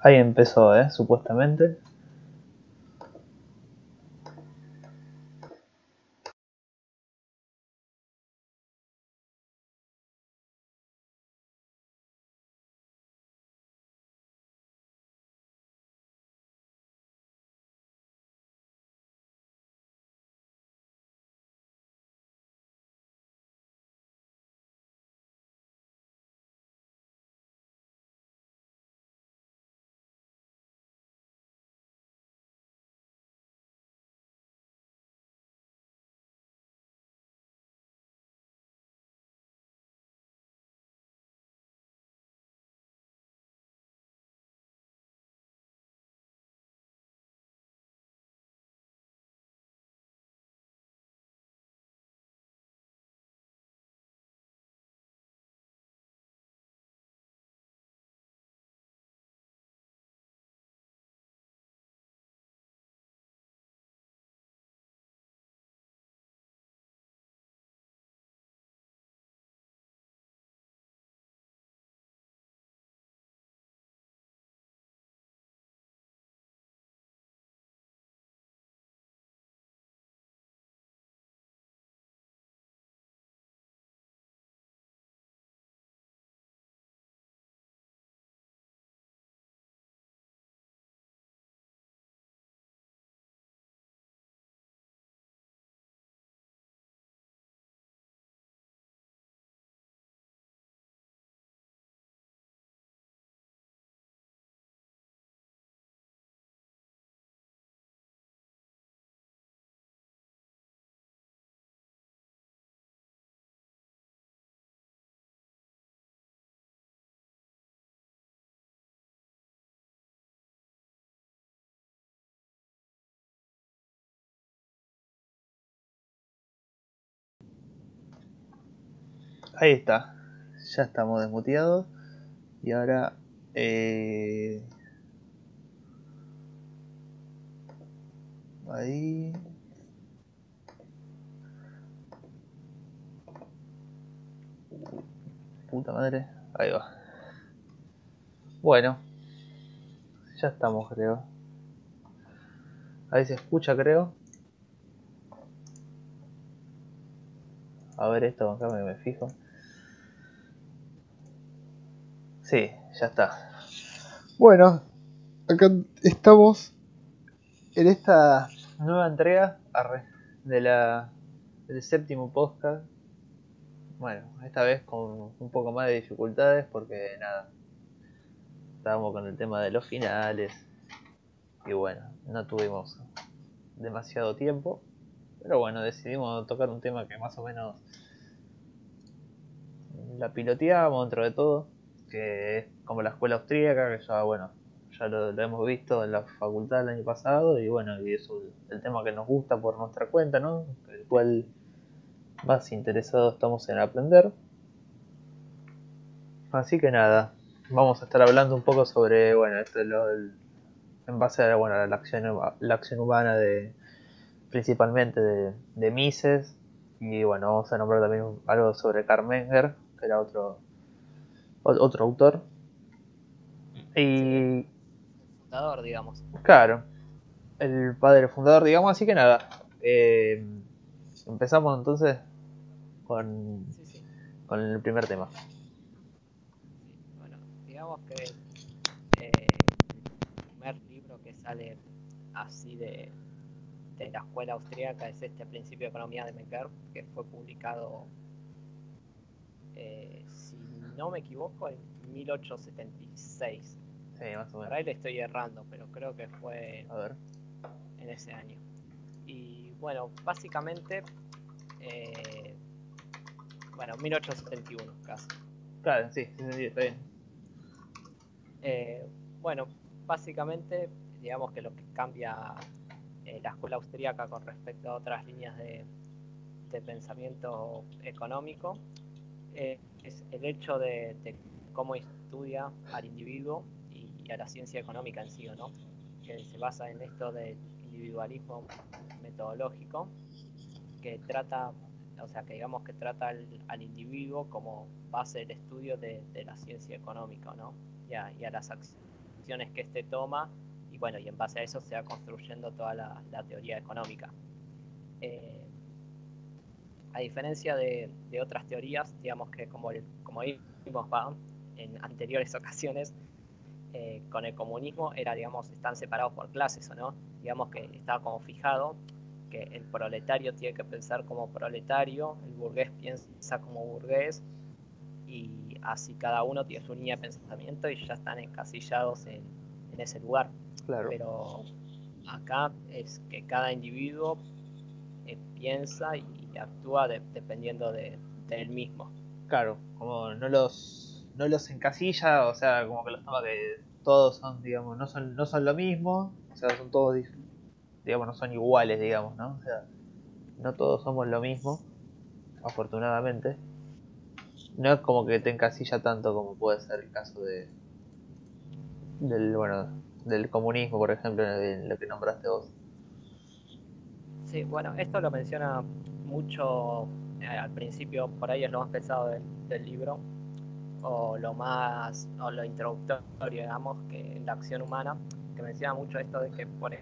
Ahí empezó, ¿eh? Supuestamente. Ahí está. Ya estamos desmuteados. Y ahora... Eh... Ahí... Puta madre. Ahí va. Bueno. Ya estamos, creo. Ahí se escucha, creo. A ver esto, acá me, me fijo. Sí, ya está. Bueno, acá estamos en esta nueva entrega de la, del séptimo podcast. Bueno, esta vez con un poco más de dificultades porque nada, estábamos con el tema de los finales y bueno, no tuvimos demasiado tiempo. Pero bueno, decidimos tocar un tema que más o menos la piloteábamos dentro de todo, que es como la escuela austríaca, que ya bueno, ya lo, hemos visto en la facultad el año pasado y bueno, y es el tema que nos gusta por nuestra cuenta, ¿no? El cual más interesados estamos en aprender. Así que nada, vamos a estar hablando un poco sobre, bueno, esto lo, en base a bueno, la, acción, la acción humana de principalmente de, de Mises y bueno, vamos a nombrar también algo sobre Carmenger, que era otro otro autor. Y fundador, digamos. Claro, el padre fundador, digamos, así que nada. Eh, empezamos entonces con, con el primer tema. bueno, digamos que eh, el primer libro que sale así de, de la escuela austríaca es este Principio de Economía de Mecker, que fue publicado, eh, si no me equivoco, en 1876. Sí, más o menos. ahí le estoy errando, pero creo que fue en ese año. Y bueno, básicamente eh, bueno, 1871 casi. Claro, sí, sí, está bien. Eh, bueno, básicamente, digamos que lo que cambia eh, la escuela austríaca con respecto a otras líneas de, pensamiento económico eh, es el hecho de, cómo estudia al individuo y, a la ciencia económica en sí, ¿no? Que se basa en esto del individualismo metodológico que trata o sea, que digamos que trata al, individuo como base del estudio de, la ciencia económica, ¿no? Y a, las acciones que éste toma y bueno, y en base a eso se va construyendo toda la, teoría económica. Eh, a diferencia de, otras teorías, digamos que como, como vimos en anteriores ocasiones, eh, con el comunismo era, digamos, están separados por clases, ¿o no? Digamos que estaba como fijado que el proletario tiene que pensar como proletario, el burgués piensa como burgués, y así cada uno tiene su línea de pensamiento y ya están encasillados en, ese lugar. Claro. Pero acá es que cada individuo eh, piensa y actúa dependiendo de, él mismo. Claro, como no los, no los encasilla, o sea, como que los toma que todos son, digamos, no son, no son lo mismo, o sea, son todos digamos, no son iguales, digamos, ¿no? O sea, no todos somos lo mismo, afortunadamente. No es como que te encasilla tanto como puede ser el caso de del bueno del comunismo, por ejemplo, en lo que nombraste vos. Sí, bueno, esto lo menciona mucho eh, al principio, por ahí es lo más pesado del, libro, o lo más, o lo introductorio, digamos, que la acción humana, que menciona mucho esto de que, por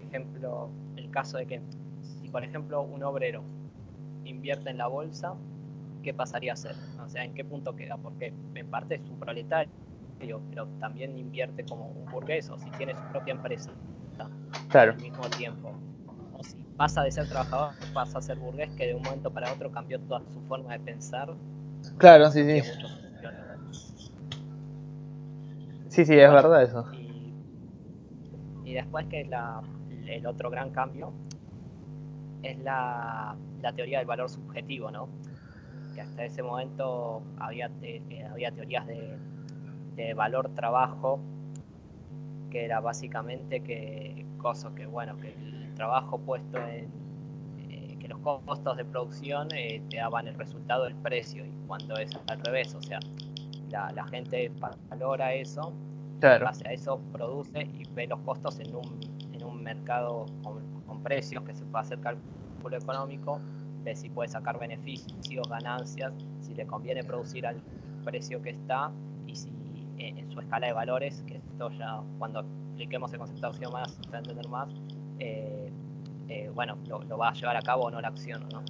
ejemplo, el caso de que si por ejemplo un obrero invierte en la bolsa, ¿qué pasaría a ser? O sea, ¿en qué punto queda? Porque en parte es un proletario, pero también invierte como un burgués o si tiene su propia empresa claro. al mismo tiempo. Pasa de ser trabajador, pasa a ser burgués, que de un momento para otro cambió toda su forma de pensar. Claro, sí, sí. Sí, sí, es verdad eso. Y, y después que la, el otro gran cambio es la, teoría del valor subjetivo, ¿no? Que hasta ese momento había, eh, había teorías de, valor trabajo, que era básicamente que cosas que, bueno, que trabajo puesto en, eh, que los costos de producción eh, te daban el resultado del precio, y cuando es al revés, o sea, la, la gente valora eso, claro. base a eso produce y ve los costos en un mercado con, precios que se puede hacer cálculo económico, de si puede sacar beneficios, ganancias, si le conviene producir al precio que está y si eh, en su escala de valores, que esto ya cuando apliquemos el concepto de más, para entender más, bueno, lo, va a llevar a cabo o no la acción, ¿no?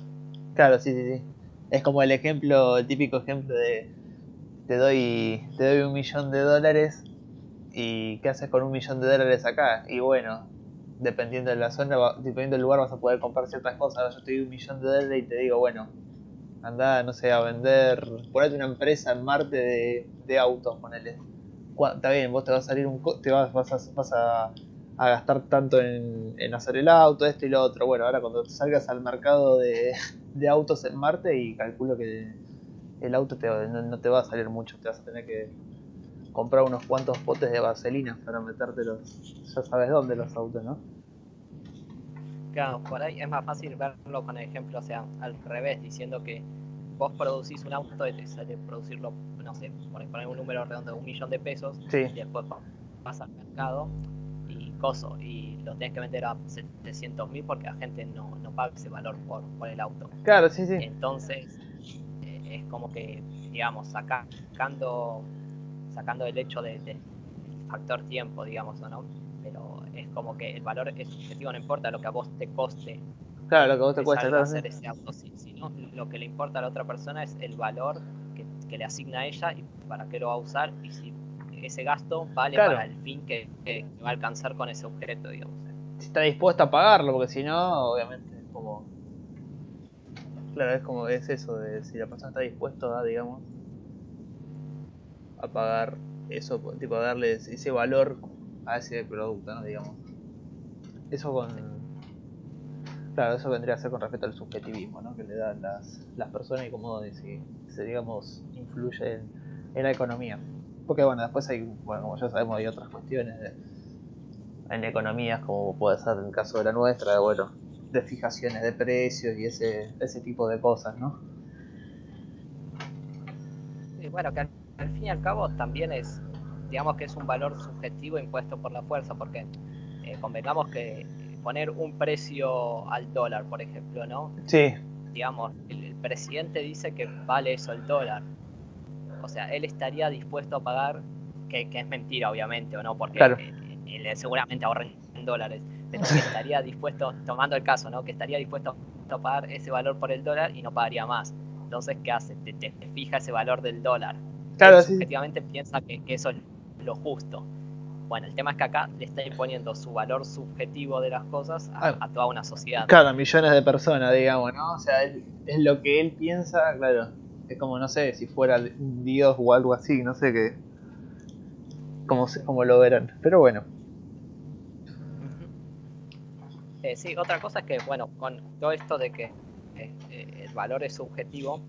Claro, sí, sí, sí. Es como el ejemplo, el típico ejemplo de te doy, te doy un millón de dólares y ¿qué haces con un millón de dólares acá? Y bueno, dependiendo de la zona, dependiendo del lugar vas a poder comprar ciertas cosas. Ahora yo te doy un millón de dólares y te digo, bueno, anda, no sé, a vender, ponete una empresa en Marte de, de autos, ponele. Está bien, vos te vas a salir un te vas, vas a, gastar tanto en, en, hacer el auto, esto y lo otro. Bueno, ahora cuando salgas al mercado de, de autos en Marte y calculo que el auto te, no te va a salir mucho, te vas a tener que comprar unos cuantos potes de vaselina para metértelos, ya sabes dónde los autos, ¿no? Claro, por ahí es más fácil verlo con el ejemplo, o sea, al revés, diciendo que vos producís un auto y te sale producirlo, no sé, por poner un número redondo de un millón de pesos, y después vas al mercado coso, y lo tenés que vender a 700 mil porque la gente no, no paga ese valor por, por el auto. Claro, sí, sí. Entonces, eh, es como que, digamos, sacando sacando el hecho del de, factor tiempo, digamos, no? Pero es como que el valor es subjetivo, no importa lo que a vos te coste. Claro, lo que a vos te cuesta hacer ese auto, sino lo que le importa a la otra persona es el valor que, le asigna a ella y para qué lo va a usar y si ese gasto vale para el fin que, va a alcanzar con ese objeto, digamos. Si está dispuesta a pagarlo, porque si no, obviamente es como... Claro, es como es eso de si la persona está dispuesta a, digamos, a pagar eso, tipo a darle ese valor a ese producto, ¿no? Digamos. Eso con... Claro, eso vendría a ser con respecto al subjetivismo, ¿no? Que le dan las, las personas y cómo se, digamos, influye en, la economía. Porque bueno, después hay, bueno, como ya sabemos, hay otras cuestiones en economías, como puede ser en el caso de la nuestra, bueno, de fijaciones de precios y ese, ese tipo de cosas, ¿no? Sí, bueno, que al fin y al cabo también es, digamos que es un valor subjetivo impuesto por la fuerza, porque eh, convengamos que poner un precio al dólar, por ejemplo, ¿no? Sí. Digamos, el, presidente dice que vale eso el dólar. O sea, él estaría dispuesto a pagar que, es mentira, obviamente, o no, porque claro. seguramente ahorren en dólares, pero que estaría dispuesto, tomando el caso, ¿no? Que estaría dispuesto a pagar ese valor por el dólar y no pagaría más. Entonces, ¿qué hace? Te, fija ese valor del dólar. Claro, sí. Efectivamente piensa que, eso es lo justo. Bueno, el tema es que acá le está imponiendo su valor subjetivo de las cosas a, ah. toda una sociedad. Claro, millones de personas, digamos, ¿no? O sea, es, lo que él piensa, claro. Es como, no sé, si fuera un dios o algo así, no sé qué. Cómo, cómo lo verán. Pero bueno. Eh, sí, otra cosa es que, bueno, con todo esto de que eh, eh, el valor es subjetivo,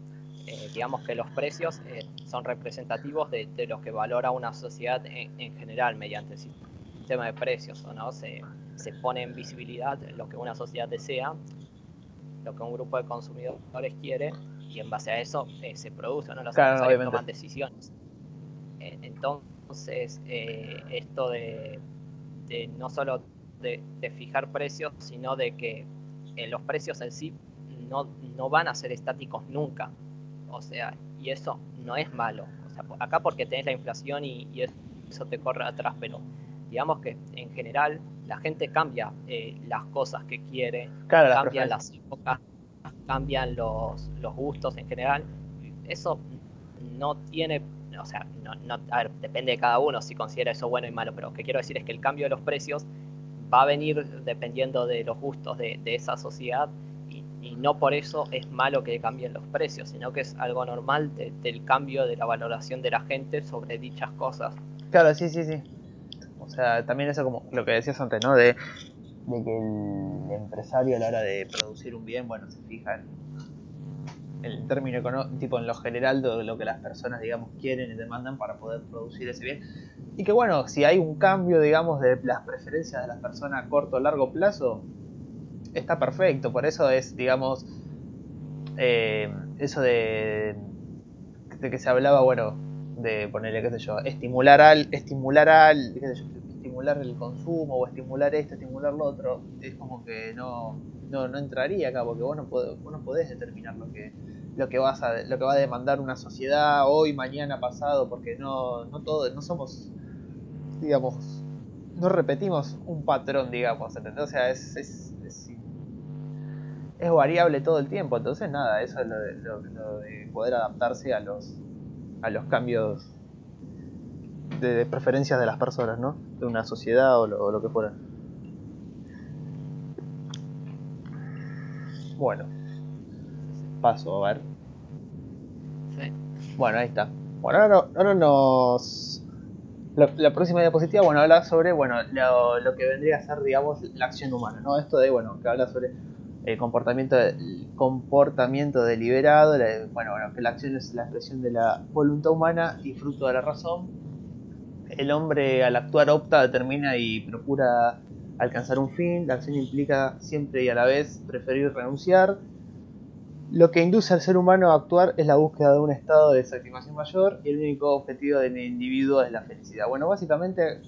digamos que los precios son representativos de, lo que valora una sociedad en, general mediante el sistema de precios, ¿o ¿no? Se, se, pone en visibilidad lo que una sociedad desea, lo que un grupo de consumidores quiere, y en base a eso se produce, ¿no? Los claro, toman decisiones. entonces, esto de, de no solo de, fijar precios, sino de que eh, los precios en sí no, no, van a ser estáticos nunca. O sea, y eso no es malo. O sea, acá porque tenés la inflación y, eso te corre atrás, pero digamos que en general la gente cambia eh, las cosas que quiere, cambian las épocas, cambian los, los gustos en general. Eso no tiene o sea, no, no, depende de cada uno si considera eso bueno y malo, pero lo que quiero decir es que el cambio de los precios va a venir dependiendo de los gustos de, esa sociedad y, no por eso es malo que cambien los precios, sino que es algo normal del cambio de la valoración de la gente sobre dichas cosas. Claro, sí, sí, sí. O sea, también eso como lo que decías antes, ¿no? De, de que el empresario a la hora de producir un bien, bueno, se fija en el término económico, en lo general de lo que las personas, digamos, quieren y demandan para poder producir ese bien. Y que bueno, si hay un cambio, digamos, de las preferencias de las personas a corto o largo plazo, está perfecto. Por eso es, digamos, eh, eso de, de que se hablaba, bueno, de ponerle, qué sé yo, estimular al, estimular al, qué sé yo, estimular el consumo o estimular esto, estimular lo otro, es como que no, no, no entraría acá, porque vos no, podés, vos no podés determinar lo que, lo que vas a, lo que va a demandar una sociedad hoy, mañana, pasado, porque no, no todo, no somos, digamos, no repetimos un patrón, digamos, ¿entendés? O sea, es, es, es, variable todo el tiempo, entonces nada, eso es lo de, lo, de poder adaptarse a los, a los cambios de, preferencias de las personas, ¿no? De una sociedad o lo, o lo que fuera. Bueno, paso, a ver. Sí. Bueno, ahí está. Bueno, ahora, ahora nos... La, próxima diapositiva, bueno, habla sobre, bueno, lo, que vendría a ser, digamos, la acción humana, ¿no? Esto de, bueno, que habla sobre el comportamiento, el comportamiento deliberado, bueno, bueno, que la acción es la expresión de la voluntad humana y fruto de la razón. El hombre al actuar opta, determina y procura alcanzar un fin, la acción implica siempre y a la vez preferir renunciar, lo que induce al ser humano a actuar es la búsqueda de un estado de satisfacción mayor y el único objetivo del individuo es la felicidad. Bueno, básicamente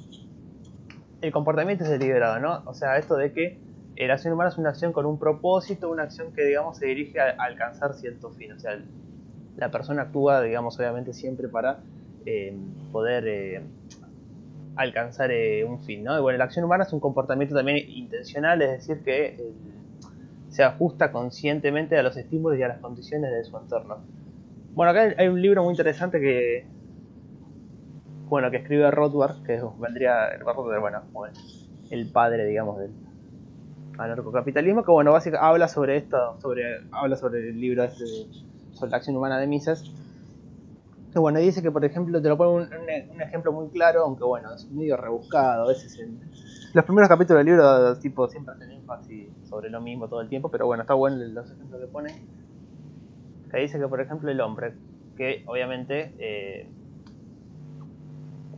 el comportamiento es deliberado, ¿no? O sea, esto de que la acción humana es una acción con un propósito, una acción que, digamos, se dirige a, alcanzar cierto fin. O sea, la persona actúa, digamos, obviamente siempre para eh, poder eh, alcanzar eh, un fin, ¿no? Y bueno, la acción humana es un comportamiento también intencional, es decir, que se ajusta conscientemente a los estímulos y a las condiciones de su entorno. Bueno, acá hay un libro muy interesante que bueno, que escribe Rothbard, que vendría bueno, el padre, digamos, del anarcocapitalismo, que bueno, básicamente habla sobre esto, sobre habla sobre el libro este sobre la acción humana de Mises. Que bueno, dice que por ejemplo te lo pone un, ejemplo muy claro, aunque bueno, es medio rebuscado, a veces en, los primeros capítulos del libro, tipo, siempre hacen énfasis sobre lo mismo todo el tiempo, pero bueno, está bueno los ejemplos que pone. Que dice que, por ejemplo, el hombre, que obviamente eh,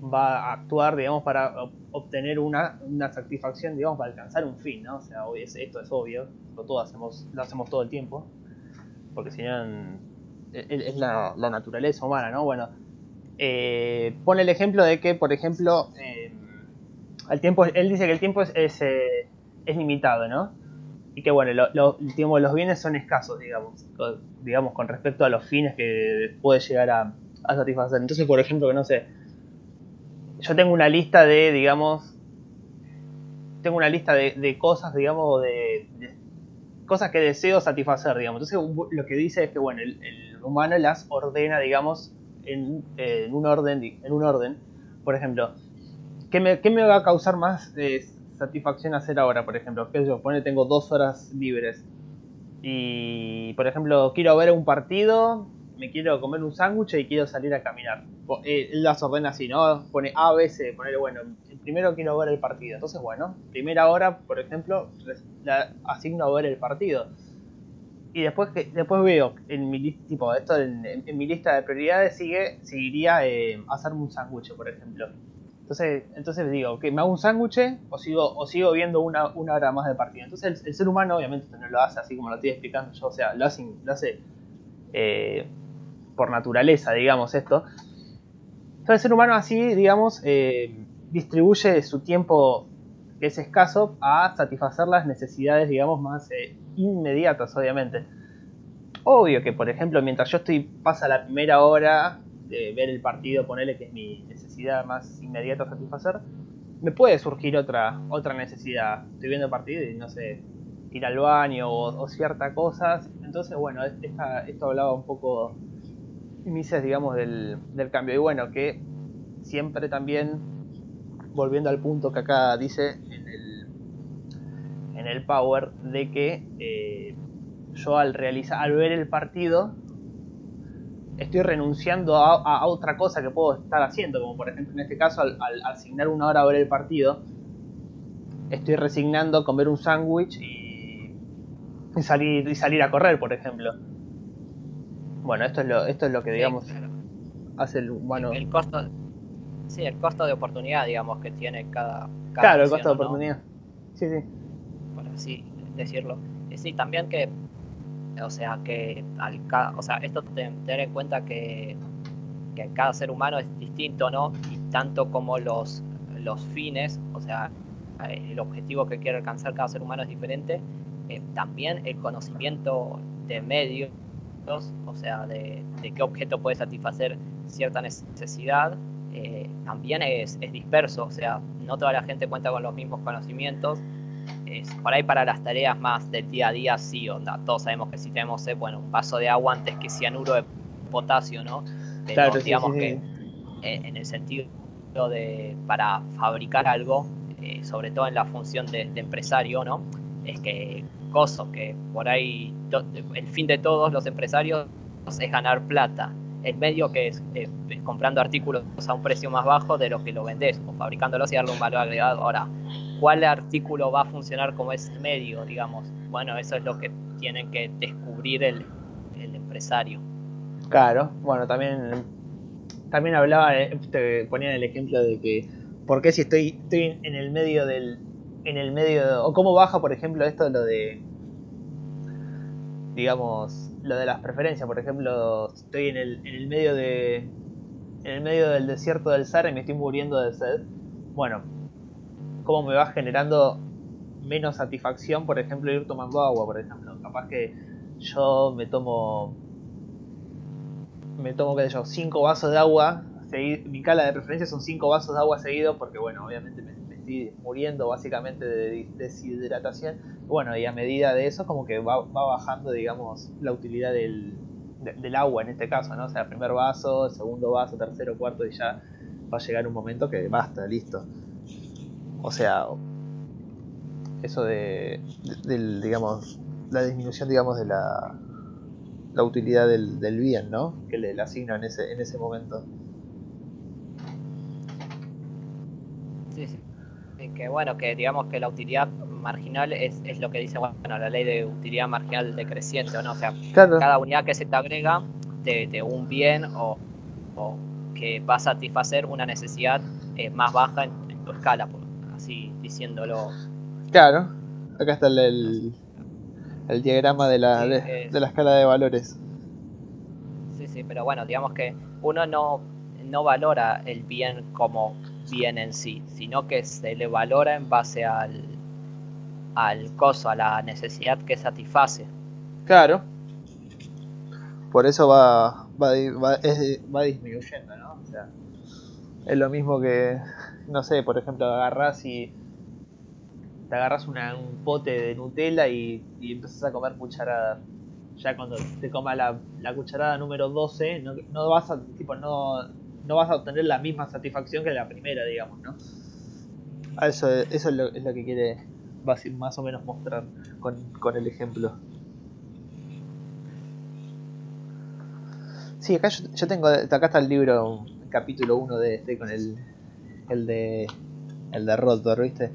va a actuar, digamos, para obtener una, satisfacción, digamos, para alcanzar un fin, ¿no? O sea, esto es obvio, lo, todo hacemos, lo hacemos todo el tiempo, porque si no, es la, naturaleza humana, ¿no? Bueno, eh, pone el ejemplo de que, por ejemplo, eh, tiempo, él dice que el tiempo es, es, eh, limitado, ¿no? Y que bueno, lo, los bienes son escasos, digamos, con, digamos, con respecto a los fines que puede llegar a, satisfacer. Entonces, por ejemplo, que no sé, yo tengo una lista de, digamos, tengo una lista de, cosas, digamos, de, cosas que deseo satisfacer, digamos. Entonces lo que dice es que, bueno, el, humano las ordena, digamos, en, un orden, en un orden. Por ejemplo, ¿qué me, me va a causar más eh, satisfacción hacer ahora, por ejemplo? Que yo pone tengo dos horas libres y, por ejemplo, quiero ver un partido, me quiero comer un sándwich y quiero salir a caminar. Eh, las ordena así, ¿no? Pone A, B, C, ponerle, bueno, primero quiero ver el partido. Entonces, bueno, primera hora, por ejemplo, la asigno a ver el partido. Y después que después veo en mi tipo esto en, mi lista de prioridades sigue seguiría eh, hacerme un sándwich, por ejemplo. Entonces, entonces digo, que me hago un sándwich o sigo, o sigo viendo una, una hora más de partido. Entonces el, ser humano obviamente no lo hace así como lo estoy explicando yo, o sea, lo hace, lo hace eh, por naturaleza, digamos, esto. Entonces el ser humano así, digamos, eh, distribuye su tiempo que es escaso a satisfacer las necesidades, digamos, más eh, inmediatas, obviamente. Obvio que, por ejemplo, mientras yo estoy, pasa la primera hora de ver el partido, ponerle que es mi necesidad más inmediata a satisfacer, me puede surgir otra, otra necesidad. Estoy viendo el partido y no sé, ir al baño o, ciertas cosas. Entonces, bueno, esto hablaba un poco, Mises, digamos, del, del cambio. Y bueno, que siempre también, volviendo al punto que acá dice en el Power, de que eh, yo al realizar, al ver el partido, estoy renunciando a, otra cosa que puedo estar haciendo, como por ejemplo en este caso al, asignar una hora a ver el partido, estoy resignando comer un sándwich y, salir, y salir a correr, por ejemplo. Bueno, esto es lo, esto es lo que digamos hace el humano. El, costo, sí, el costo de oportunidad, digamos, que tiene cada. claro, el costo de oportunidad. Sí, sí. Así decirlo. Sí, también que o sea, que al, o sea, esto tener en cuenta que, que, cada ser humano es distinto, ¿no? Y tanto como los, los fines, o sea, el objetivo que quiere alcanzar cada ser humano es diferente, eh, también el conocimiento de medios, o sea, de, qué objeto puede satisfacer cierta necesidad, eh, también es, es disperso, o sea, no toda la gente cuenta con los mismos conocimientos por ahí para las tareas más del día a día sí, onda. Todos sabemos que si tenemos, eh, bueno, un vaso de agua antes que cianuro de potasio, ¿no? Pero digamos que eh, en el sentido de para fabricar algo, eh, sobre todo en la función de, empresario, ¿no? Es que coso, que por ahí el fin de todos los empresarios es ganar plata. El medio que es, comprando artículos a un precio más bajo de lo que lo vendes o fabricándolos y darle un valor agregado. Ahora, cuál artículo va a funcionar como ese medio, digamos. Bueno, eso es lo que tienen que descubrir el, empresario. Claro, bueno, también, también hablaba, te ponía el ejemplo de que, ¿por qué si estoy, estoy en el medio del, en el medio, o cómo baja, por ejemplo, esto lo de, digamos, lo de las preferencias, por ejemplo, estoy en el, en el medio de, en el medio del desierto del Sahara y me estoy muriendo de sed. Bueno, cómo me va generando menos satisfacción, por ejemplo, ir tomando agua, por ejemplo. Capaz que yo me tomo, me tomo, qué sé yo, 5 vasos de agua, mi cala de preferencia son 5 vasos de agua seguidos, porque bueno, obviamente me, estoy muriendo básicamente de deshidratación. Bueno, y a medida de eso como que va, bajando, digamos, la utilidad del, del agua en este caso, ¿no? O sea, primer vaso, segundo vaso, tercero, cuarto y ya va a llegar un momento que basta, listo. O sea, eso de, digamos, la disminución, digamos, de la, la utilidad del, del bien, ¿no? Que le, asignan en ese, en ese momento. Sí, sí. Que bueno, que digamos que la utilidad marginal es, es lo que dice bueno, la ley de utilidad marginal decreciente, ¿no? O sea, cada unidad que se te agrega de, un bien o, o, que va a satisfacer una necesidad eh, más baja en, en tu escala, por, así diciéndolo. Claro, acá está el, el, diagrama de la, de, la escala de valores. Sí, sí, pero bueno, digamos que uno no, no valora el bien como bien en sí, sino que se le valora en base al, al coso, a la necesidad que satisface. Claro. Por eso va, va, va, va disminuyendo, ¿no? O sea, Es lo mismo que, no sé, por ejemplo, agarras y te agarras un pote de Nutella y, y empiezas a comer cucharadas. Ya cuando te comas la, la cucharada número 12, no, no vas a, tipo, no, no vas a obtener la misma satisfacción que la primera, digamos, ¿no? Eso, eso es, lo, es lo que quiere más o menos mostrar con, con el ejemplo. Sí, acá yo, tengo, acá está el libro, capítulo 1 de este con el, el de el de Rothbard, ¿viste?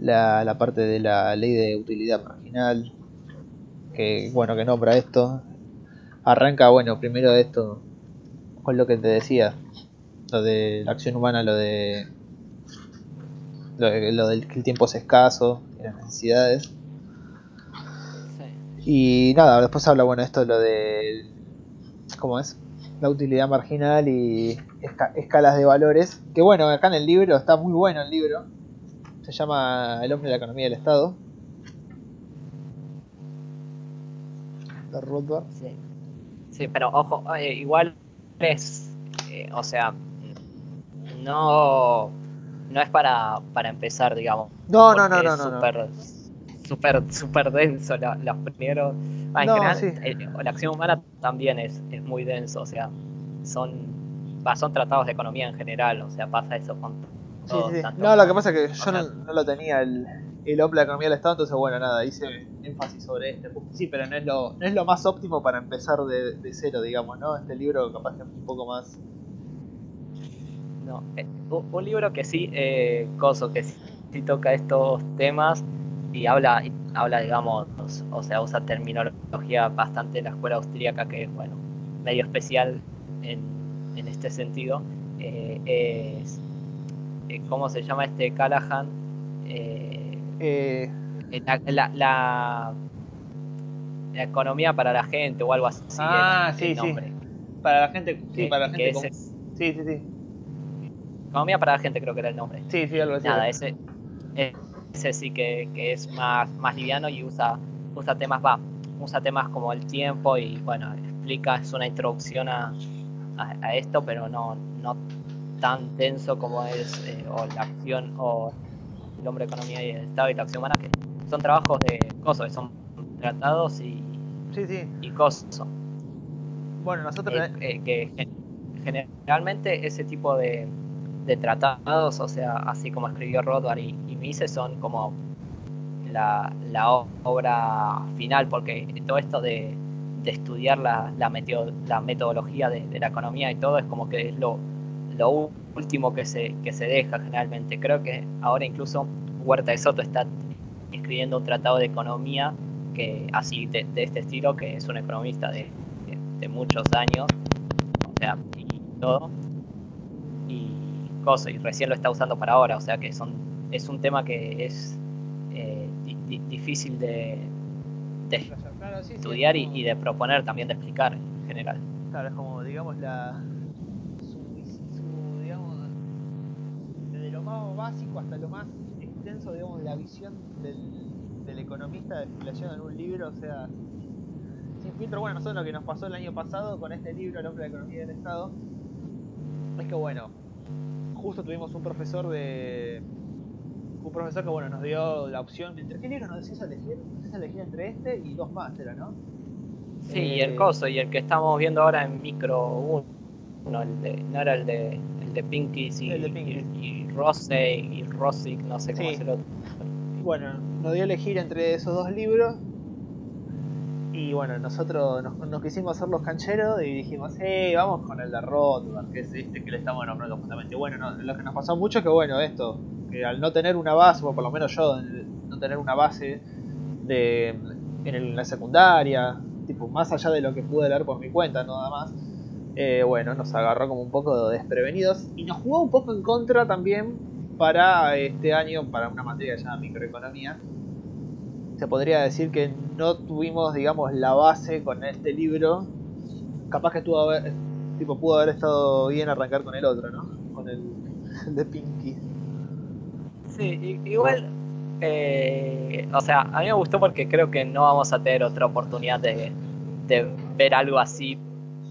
La, la parte de la ley de utilidad marginal, que bueno, que nombra esto. Arranca, bueno, primero de esto, con lo que te decía, lo de la acción humana, lo de lo, del que el tiempo es escaso y las necesidades. Y nada, después habla, bueno, esto lo de. ¿Cómo es? La utilidad marginal y escalas de valores. Que bueno, acá en el libro está muy bueno el libro. Se llama El hombre de la economía del Estado. De Sí. sí, pero ojo, eh, igual es. Eh, o sea, no no es para, para empezar, digamos. No, no, no, no, no. Súper, súper denso los primeros. Ah, en general, la acción humana también es, es muy denso, o sea, son, son tratados de economía en general, o sea, pasa eso con Sí, sí. No, lo que pasa es que yo no, lo tenía el, el hombre de la economía del Estado, entonces bueno, nada, hice énfasis sobre este. Sí, pero no es lo, no es lo más óptimo para empezar de, de cero, digamos, ¿no? Este libro capaz que es un poco más no, eh, un libro que sí, eh, Coso, que sí, toca estos temas y habla, habla, digamos, o sea, usa terminología bastante de la escuela austríaca, que es, bueno, medio especial en, en este sentido. Eh, es, ¿cómo se llama este Callahan? La, la, la, economía para la gente o algo así. Ah, sí, sí. Para la gente, sí, para la gente. sí, sí, sí. Economía para la gente creo que era el nombre. Sí, sí, algo así. Nada, ese, sí que, que, es más, más liviano y usa, usa temas, va, usa temas como el tiempo y bueno, explica, es una introducción a, a, esto, pero no, no tan tenso como es eh, o la acción o el hombre, economía y el Estado y la acción humana, que son trabajos de cosas, son tratados y, sí, sí. y cosas. Bueno, nosotros... Eh, eh, que generalmente ese tipo de, de tratados, o sea, así como escribió Rothbard y, y Mises, son como la, obra final, porque todo esto de, estudiar la, la, la metodología de, la economía y todo es como que es lo, lo último que se, que se deja generalmente. Creo que ahora incluso Huerta de Soto está escribiendo un tratado de economía que así de, este estilo, que es un economista de, de muchos años, o sea, y todo y recién lo está usando para ahora, o sea que son, es un tema que es eh, difícil de, estudiar y, de proponer, también de explicar en general. Claro, es como, digamos, la. digamos, desde lo más básico hasta lo más extenso, digamos, la visión del, del economista la lleva en un libro, o sea, sin filtro. Bueno, nosotros lo que nos pasó el año pasado con este libro, El hombre de la economía del Estado, es que, bueno, justo tuvimos un profesor de. Un profesor que bueno nos dio la opción. ¿Entre qué libros nos decías elegir? Nos elegir entre este y dos más, ¿era, no? Sí, y el eh, coso, y el que estamos viendo ahora en micro 1. El de, no era el de, el de Pinky y, y, Rose y Rosic, no sé cómo se lo Bueno, nos dio elegir entre esos dos libros y bueno, nosotros nos, quisimos hacer los cancheros y dijimos, eh, vamos con el de Rothbard, que es este que le estamos nombrando justamente. Bueno, lo que nos pasó mucho es que, bueno, esto, que al no tener una base, o por lo menos yo, no tener una base de, en la secundaria, tipo, más allá de lo que pude leer por mi cuenta, nada más, eh, bueno, nos agarró como un poco desprevenidos y nos jugó un poco en contra también para este año, para una materia llamada microeconomía se podría decir que no tuvimos, digamos, la base con este libro. Capaz que tuvo haber, tipo, pudo haber estado bien arrancar con el otro, ¿no? Con el, de Pinky. Sí, igual, eh, o sea, a mí me gustó porque creo que no vamos a tener otra oportunidad de, ver algo así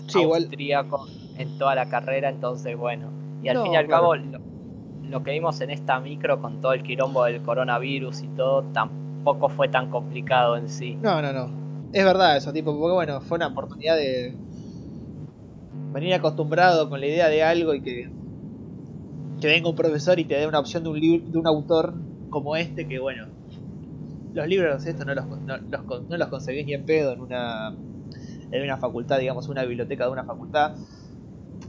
sí, austríaco en toda la carrera, entonces bueno, Y al fin y al cabo, lo, que vimos en esta micro con todo el quilombo del coronavirus y todo, tampoco fue tan complicado en sí. No, no, no. Es verdad eso, tipo, porque bueno, fue una oportunidad de venir acostumbrado con la idea de algo y que, que venga un profesor y te dé una opción de un, de un autor como este, que bueno, los libros estos no los, no, los, no los conseguís ni en pedo en una, en una facultad, digamos, una biblioteca de una facultad.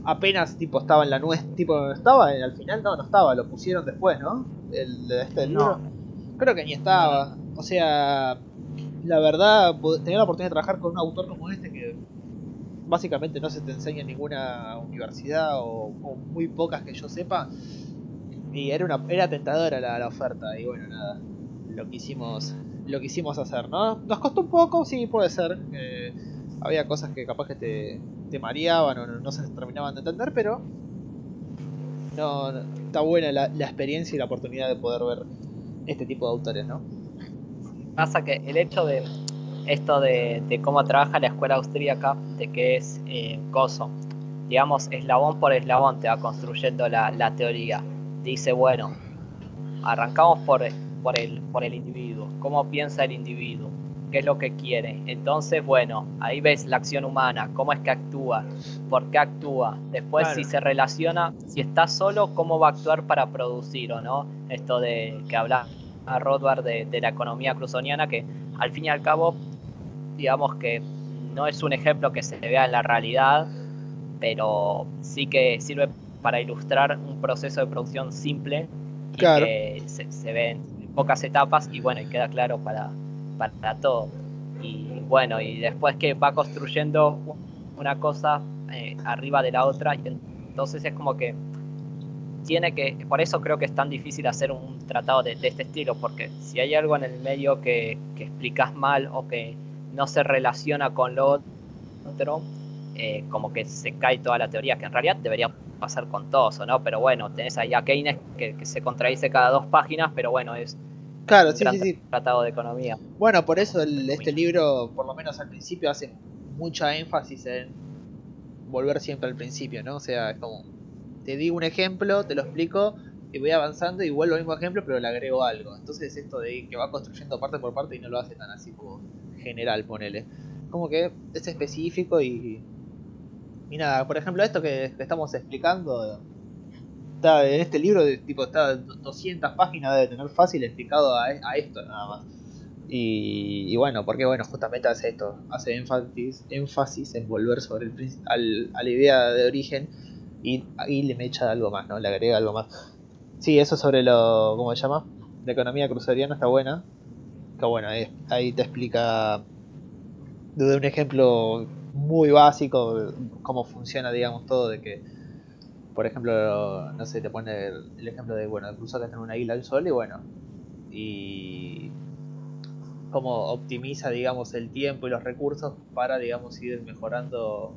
Apenas tipo estaba en la nuestra, tipo estaba al final, no, no estaba, lo pusieron después, ¿no? El de este libro. Creo que ni estaba. O sea, la verdad, tener la oportunidad de trabajar con un autor como este que básicamente no se te enseña en ninguna universidad o, muy pocas que yo sepa. Y era una era tentadora la, la oferta y bueno, nada lo quisimos lo quisimos hacer, ¿no? Nos costó un poco, sí, puede ser. había cosas que capaz que te, te mareaban o no, se terminaban de entender, pero no, está buena la, experiencia y la oportunidad de poder ver este tipo de autores, ¿no? Pasa que el hecho de esto de, cómo trabaja la escuela austríaca, de que es eh, coso, digamos, eslabón por eslabón te va construyendo la, la teoría. Dice, bueno, arrancamos por por el, por el individuo, cómo piensa el individuo, qué es lo que quiere. Entonces, bueno, ahí ves la acción humana, cómo es que actúa, por qué actúa. Después, si se relaciona, si está solo, cómo va a actuar para producir o no. Esto de que habla a Rothbard de, de la economía cruzoniana, que al fin y al cabo, digamos que no es un ejemplo que se vea en la realidad, pero sí que sirve para ilustrar un proceso de producción simple y que se, se, ve pocas etapas y bueno, y queda claro para, para todo. Y bueno, y después que va construyendo una cosa eh, arriba de la otra, y entonces es como que tiene que, por eso creo que es tan difícil hacer un tratado de, este estilo, porque si hay algo en el medio que, que explicas mal o que no se relaciona con lo otro, eh, como que se cae toda la teoría, que en realidad debería pasar con todos, ¿o no? Pero bueno, tenés ahí a Keynes que, se contradice cada dos páginas, pero bueno, es claro, sí, sí, sí. tratado de economía. Bueno, por eso este libro, por lo menos al principio, hace mucha énfasis en volver siempre al principio, ¿no? O sea, es como, te digo un ejemplo, te lo explico, y voy avanzando y vuelvo al mismo ejemplo, pero le agrego algo. Entonces esto de que va construyendo parte por parte y no lo hace tan así como general, ponele. Como que es específico y y nada, por ejemplo, esto que, estamos explicando, está en este libro, de, tipo, está 200 páginas, de tener fácil explicado a, esto nada más. Y, bueno, porque bueno, justamente hace esto, hace énfasis, énfasis en volver sobre el, al, a la idea de origen y, ahí le echa algo más, ¿no? Le agrega algo más. Sí, eso sobre lo, ¿cómo se llama? La economía cruceriana está buena. Que bueno, ahí te explica desde un ejemplo muy básico cómo funciona, digamos, todo de que, por ejemplo, no sé, te pone el, ejemplo de, bueno, incluso que tener una isla al sol y bueno, y cómo optimiza, digamos, el tiempo y los recursos para, digamos, ir mejorando,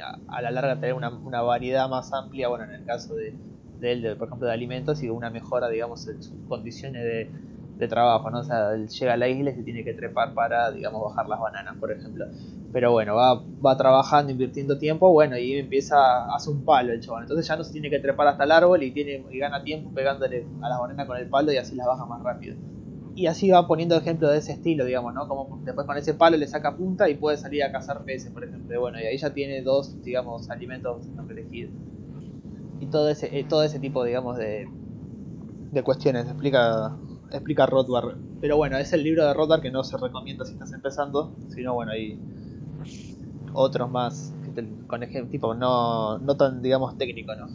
a, la larga tener una, una, variedad más amplia, bueno, en el caso de, de él, por ejemplo, de alimentos y una mejora, digamos, en sus condiciones de, de trabajo, ¿no? O sea, él llega a la isla y se tiene que trepar para, digamos, bajar las bananas, por ejemplo. Pero bueno, va, va trabajando, invirtiendo tiempo, bueno, y empieza, hace un palo el chaval. Entonces ya no se tiene que trepar hasta el árbol y, tiene, y gana tiempo pegándole a las bananas con el palo y así las baja más rápido. Y así va poniendo ejemplos de ese estilo, digamos, ¿no? Como después con ese palo le saca punta y puede salir a cazar peces, por ejemplo. Y bueno, y ahí ya tiene dos, digamos, alimentos no elegidos. Y todo ese, eh, todo ese tipo, digamos, de, de cuestiones. Explica explica Rothbard. Pero bueno, es el libro de Rothbard que no se recomienda si estás empezando, sino bueno, hay otros más con ejemplo, tipo no, no tan, digamos, técnico, ¿no?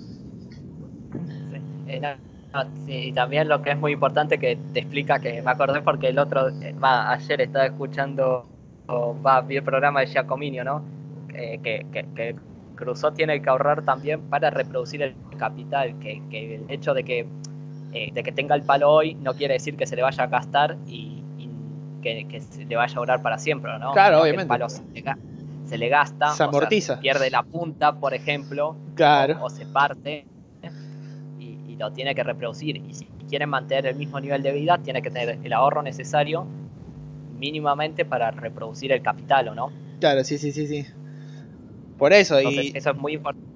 Sí, y también lo que es muy importante que te explica que me acordé porque el otro, eh, va, ayer estaba escuchando, o va, vi el programa de Giacominio, ¿no? que, que, que Crusoe tiene que ahorrar también para reproducir el capital, que, que el hecho de que eh, de que tenga el palo hoy no quiere decir que se le vaya a gastar y, que, se le vaya a durar para siempre, ¿no? Claro, obviamente. El palo se le, gasta, se amortiza. pierde la punta, por ejemplo, claro. o, se parte y, lo tiene que reproducir. Y si quieren mantener el mismo nivel de vida, tiene que tener el ahorro necesario mínimamente para reproducir el capital, ¿o no? Claro, sí, sí, sí, sí. Por eso, y... eso es muy importante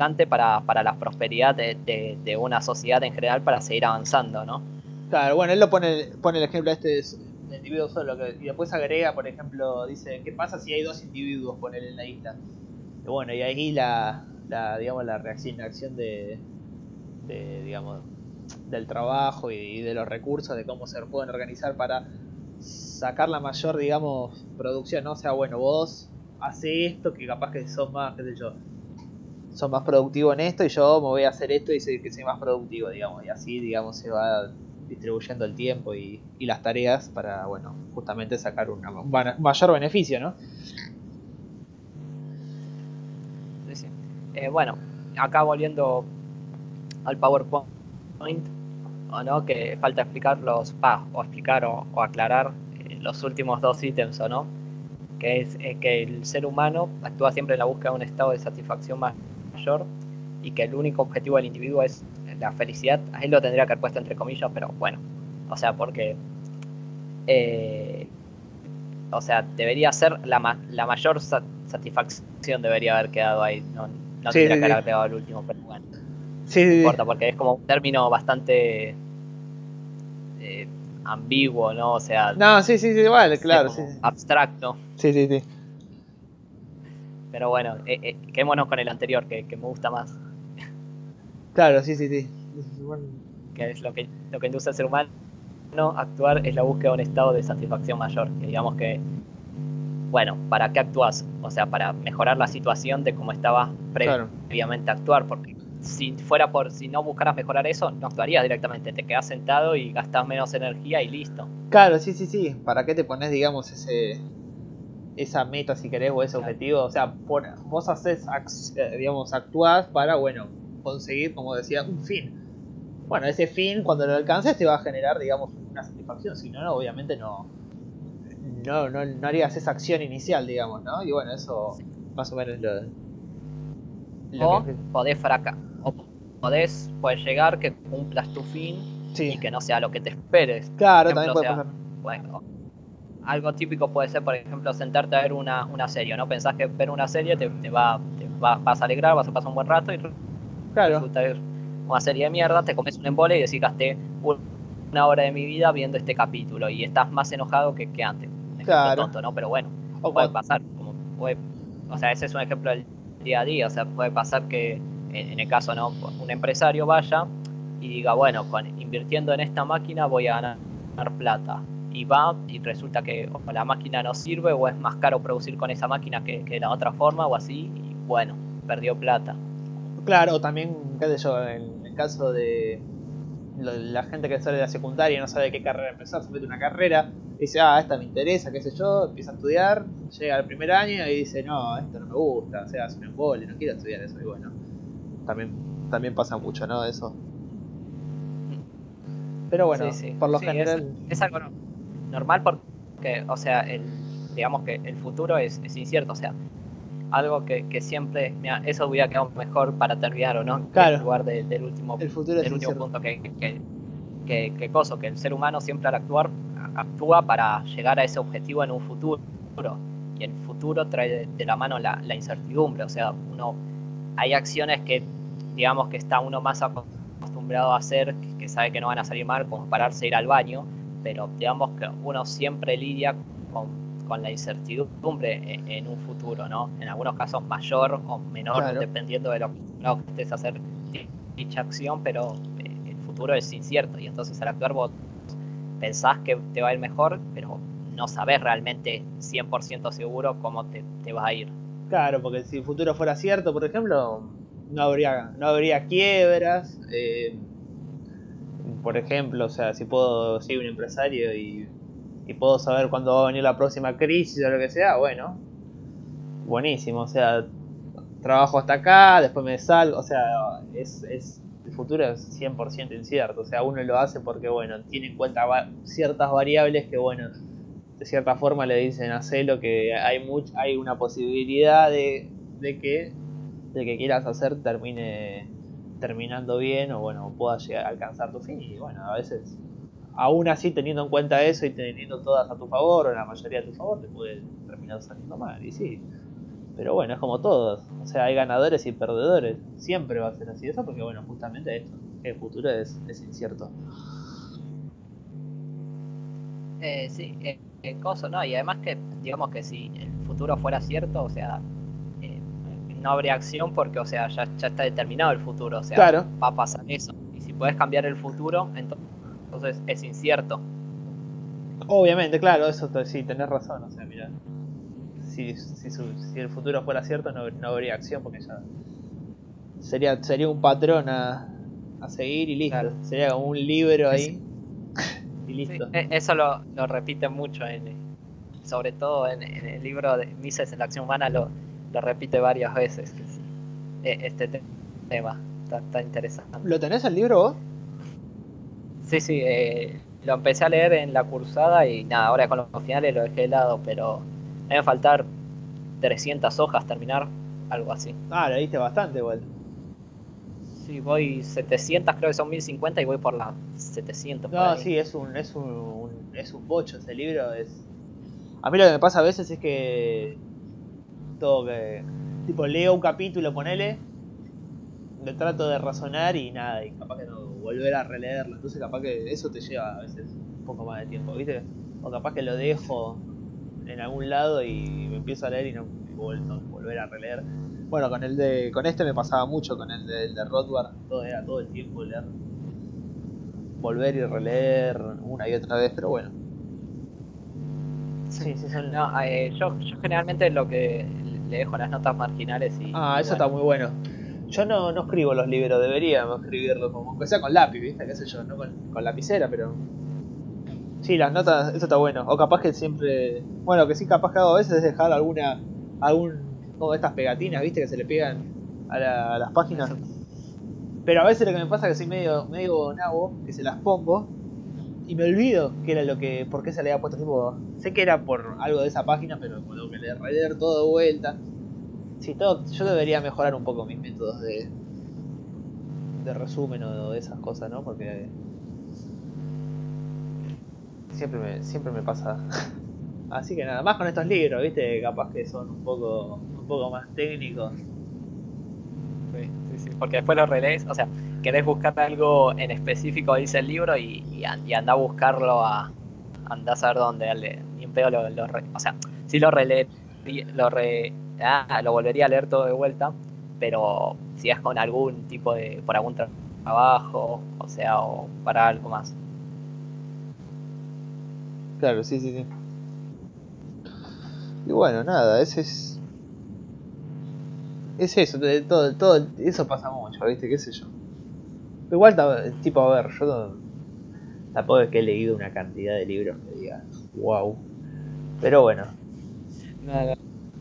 importante para, la prosperidad de, una sociedad en general para seguir avanzando, ¿no? Claro, bueno, él lo pone, pone el ejemplo este de individuo solo, y después agrega, por ejemplo, dice, ¿qué pasa si hay dos individuos, poner en la isla? Y bueno, y ahí la, la digamos, la reacción, acción de, digamos, del trabajo y, de los recursos, de cómo se pueden organizar para sacar la mayor, digamos, producción, ¿no? Sea, bueno, vos hace esto que capaz que sos más, qué sé yo, sos más productivo en esto y yo me voy a hacer esto y sé que soy más productivo, digamos, y así, digamos, se va distribuyendo el tiempo y, las tareas para, bueno, justamente sacar un mayor beneficio, ¿no? Eh, bueno, acá volviendo al PowerPoint, o no, que falta explicar los, o explicar o, aclarar eh, los últimos dos ítems, o no, que es que el ser humano actúa siempre en la búsqueda de un estado de satisfacción mayor y que el único objetivo del individuo es la felicidad. A él lo tendría que haber puesto entre comillas, pero bueno, o sea, porque, eh, o sea, debería ser la, la mayor satisfacción debería haber quedado ahí, no, no tendría que haber agregado el último, pero bueno. Sí, no importa, porque es como un término bastante eh, ambiguo, ¿no? O sea. No, sí, sí, sí, igual, claro. Abstracto. Sí, sí, sí. Pero bueno, eh, eh, quedémonos con el anterior, que, me gusta más. Claro, sí, sí, sí. Que es lo que, lo que induce al ser humano no actuar es la búsqueda de un estado de satisfacción mayor. Que digamos que, bueno, ¿para qué actúas? O sea, para mejorar la situación de cómo estaba previamente actuar, porque si fuera por si no buscaras mejorar eso, no actuarías directamente, te quedas sentado y gastas menos energía y listo. Claro, sí, sí, sí. ¿Para qué te pones, digamos, ese esa meta si querés o ese objetivo? O sea, vos haces, eh, digamos, actuás para, bueno, conseguir, como decía, un fin. Bueno, ese fin, cuando lo alcances, te va a generar, digamos, una satisfacción. Si no, obviamente no, no, no, harías esa acción inicial, digamos, ¿no? Y bueno, eso más o menos lo, o podés fracasar. O podés, puedes llegar que cumplas tu fin y que no sea lo que te esperes. Claro, también puede pasar. Bueno, algo típico puede ser, por ejemplo, sentarte a ver una, una serie. ¿No pensás que ver una serie te, va, te va, vas a alegrar, vas a pasar un buen rato y claro. resulta una serie de mierda, te comes un embole y decís gasté una hora de mi vida viendo este capítulo y estás más enojado que, que antes. claro. tonto, ¿no? Pero bueno, puede pasar. Como puede, o sea, ese es un ejemplo del día a día. O sea, puede pasar que en, el caso, ¿no? Un empresario vaya y diga, bueno, invirtiendo en esta máquina voy a ganar plata. Y va y resulta que la máquina no sirve o es más caro producir con esa máquina que, que de la otra forma o así. Y bueno, perdió plata. Claro, también, qué sé yo, en el caso de la gente que sale de la secundaria y no sabe qué carrera empezar, se mete una carrera, dice, ah, esta me interesa, qué sé yo, empieza a estudiar, llega al primer año y dice, no, esto no me gusta, o sea, es un embole, no quiero estudiar eso, y bueno, también, también pasa mucho, ¿no? Eso. Pero bueno, por lo general... Es, algo normal porque, o sea, el, digamos que el futuro es, es incierto, o sea, algo que, que siempre, mira, eso hubiera quedado mejor para terminar o no, claro. en lugar del último, el futuro del último punto que, que, que, que, coso, que el ser humano siempre al actuar actúa para llegar a ese objetivo en un futuro y el futuro trae de, la mano la, la, incertidumbre, o sea, uno hay acciones que digamos que está uno más acostumbrado a hacer, que sabe que no van a salir mal, como pararse e ir al baño, pero digamos que uno siempre lidia con con la incertidumbre en, un futuro, ¿no? En algunos casos mayor o menor, dependiendo de lo, que estés a hacer dicha acción, pero eh, el futuro es incierto y entonces al actuar vos pensás que te va a ir mejor, pero no sabes realmente 100% seguro cómo te, va a ir. Claro, porque si el futuro fuera cierto, por ejemplo, no habría, no habría quiebras. Eh, por ejemplo, o sea, si puedo ser un empresario y y puedo saber cuándo va a venir la próxima crisis o lo que sea, bueno, buenísimo, o sea, trabajo hasta acá, después me salgo, o sea, es, es el futuro es 100% incierto, o sea, uno lo hace porque, bueno, tiene en cuenta ciertas variables que, bueno, de cierta forma le dicen a Celo que hay, much, hay una posibilidad de, de que de que quieras hacer termine terminando bien o bueno pueda llegar a alcanzar tu fin y bueno a veces aún así teniendo en cuenta eso y teniendo todas a tu favor o la mayoría a tu favor, te puede terminar saliendo mal. Y sí, Pero bueno, es como todos. O sea, hay ganadores y perdedores. Siempre va a ser así. Eso porque, bueno, justamente esto. El futuro es, es incierto. Eh, sí, eh, eh, ¿no? Y además que, digamos que si el futuro fuera cierto, o sea, no habría acción porque, o sea, ya, ya está determinado el futuro, o sea, Claro. va a pasar eso. Y si puedes cambiar el futuro, entonces, entonces es incierto. Obviamente, claro, eso sí, tenés razón. O sea, mira. Si, si, si el futuro fuera cierto, no, no habría acción porque ya. Sería, sería un patrón a, a seguir y listo. Claro. Sería como un libro ahí. y listo. e- eso lo, lo repite mucho, en, sobre todo en, en el libro de Mises en la acción humana, lo, lo repite varias veces. que sí, e- Este te- tema está, está interesante. ¿Lo tenés el libro vos? Sí, sí, eh, lo empecé a leer en la cursada y nada, ahora con los finales lo dejé de lado, pero me va a faltar 300 hojas terminar, algo así. Ah, leíste bastante igual. Sí, voy 700, creo que son 1050 y voy por las 700. por No, sí, es un, es un, un- es un bocho ese libro. Es... A mí lo que me pasa a veces es que. Todo que. Tipo, leo un capítulo, ponele. Me trato de razonar y nada, y capaz que no volver a releerlo. Entonces, capaz que eso te lleva a veces un poco más de tiempo, ¿viste? O capaz que lo dejo en algún lado y me empiezo a leer y no y vuelvo a volver a releer. Bueno, con el de con este me pasaba mucho, con el de, el de Rothbard, todo era todo el tiempo leer volver y releer una y otra vez, pero bueno. Sí, sí, son... No, eh, yo, yo generalmente lo que le dejo las notas marginales y. Ah, y eso bueno, está muy bueno. Yo no, no escribo los libros, debería escribirlos como aunque sea con lápiz, ¿viste? qué sé yo, no con, con lapicera, pero sí, las notas, eso está bueno. O capaz que siempre, bueno, que sí capaz que hago a veces es dejar alguna algún como estas pegatinas, ¿viste? que se le pegan a, la- a las páginas. Pero a veces lo que me pasa es que soy medio medio nabo, que se las pongo y me olvido que era lo que por qué se le había puesto tipo, sé que era por algo de esa página, pero tengo que leer, releer todo de vuelta. Sí, todo, yo debería mejorar un poco mis métodos de, de resumen o de esas cosas, ¿no? Porque siempre me, siempre me pasa. Así que nada, más con estos libros, ¿viste? Capaz que son un poco, un poco más técnicos. Sí, sí, sí, porque después lo relees, o sea, querés buscar algo en específico, dice el libro, y, y, an- y anda a buscarlo a. Anda a saber dónde, dale, ni en pedo lo, re- o sea, sí lo releé, lo re, ah, lo volvería a leer todo de vuelta, pero si es con algún tipo de, por algún tra- trabajo, o sea, o para algo más. Claro, sí, sí, sí. Y bueno, nada, ese es. Es eso, todo, todo, eso pasa mucho, ¿viste? ¿Qué sé yo? Pero igual, tipo, a ver, yo no- tampoco es que he leído una cantidad de libros que diga, wow. Pero bueno,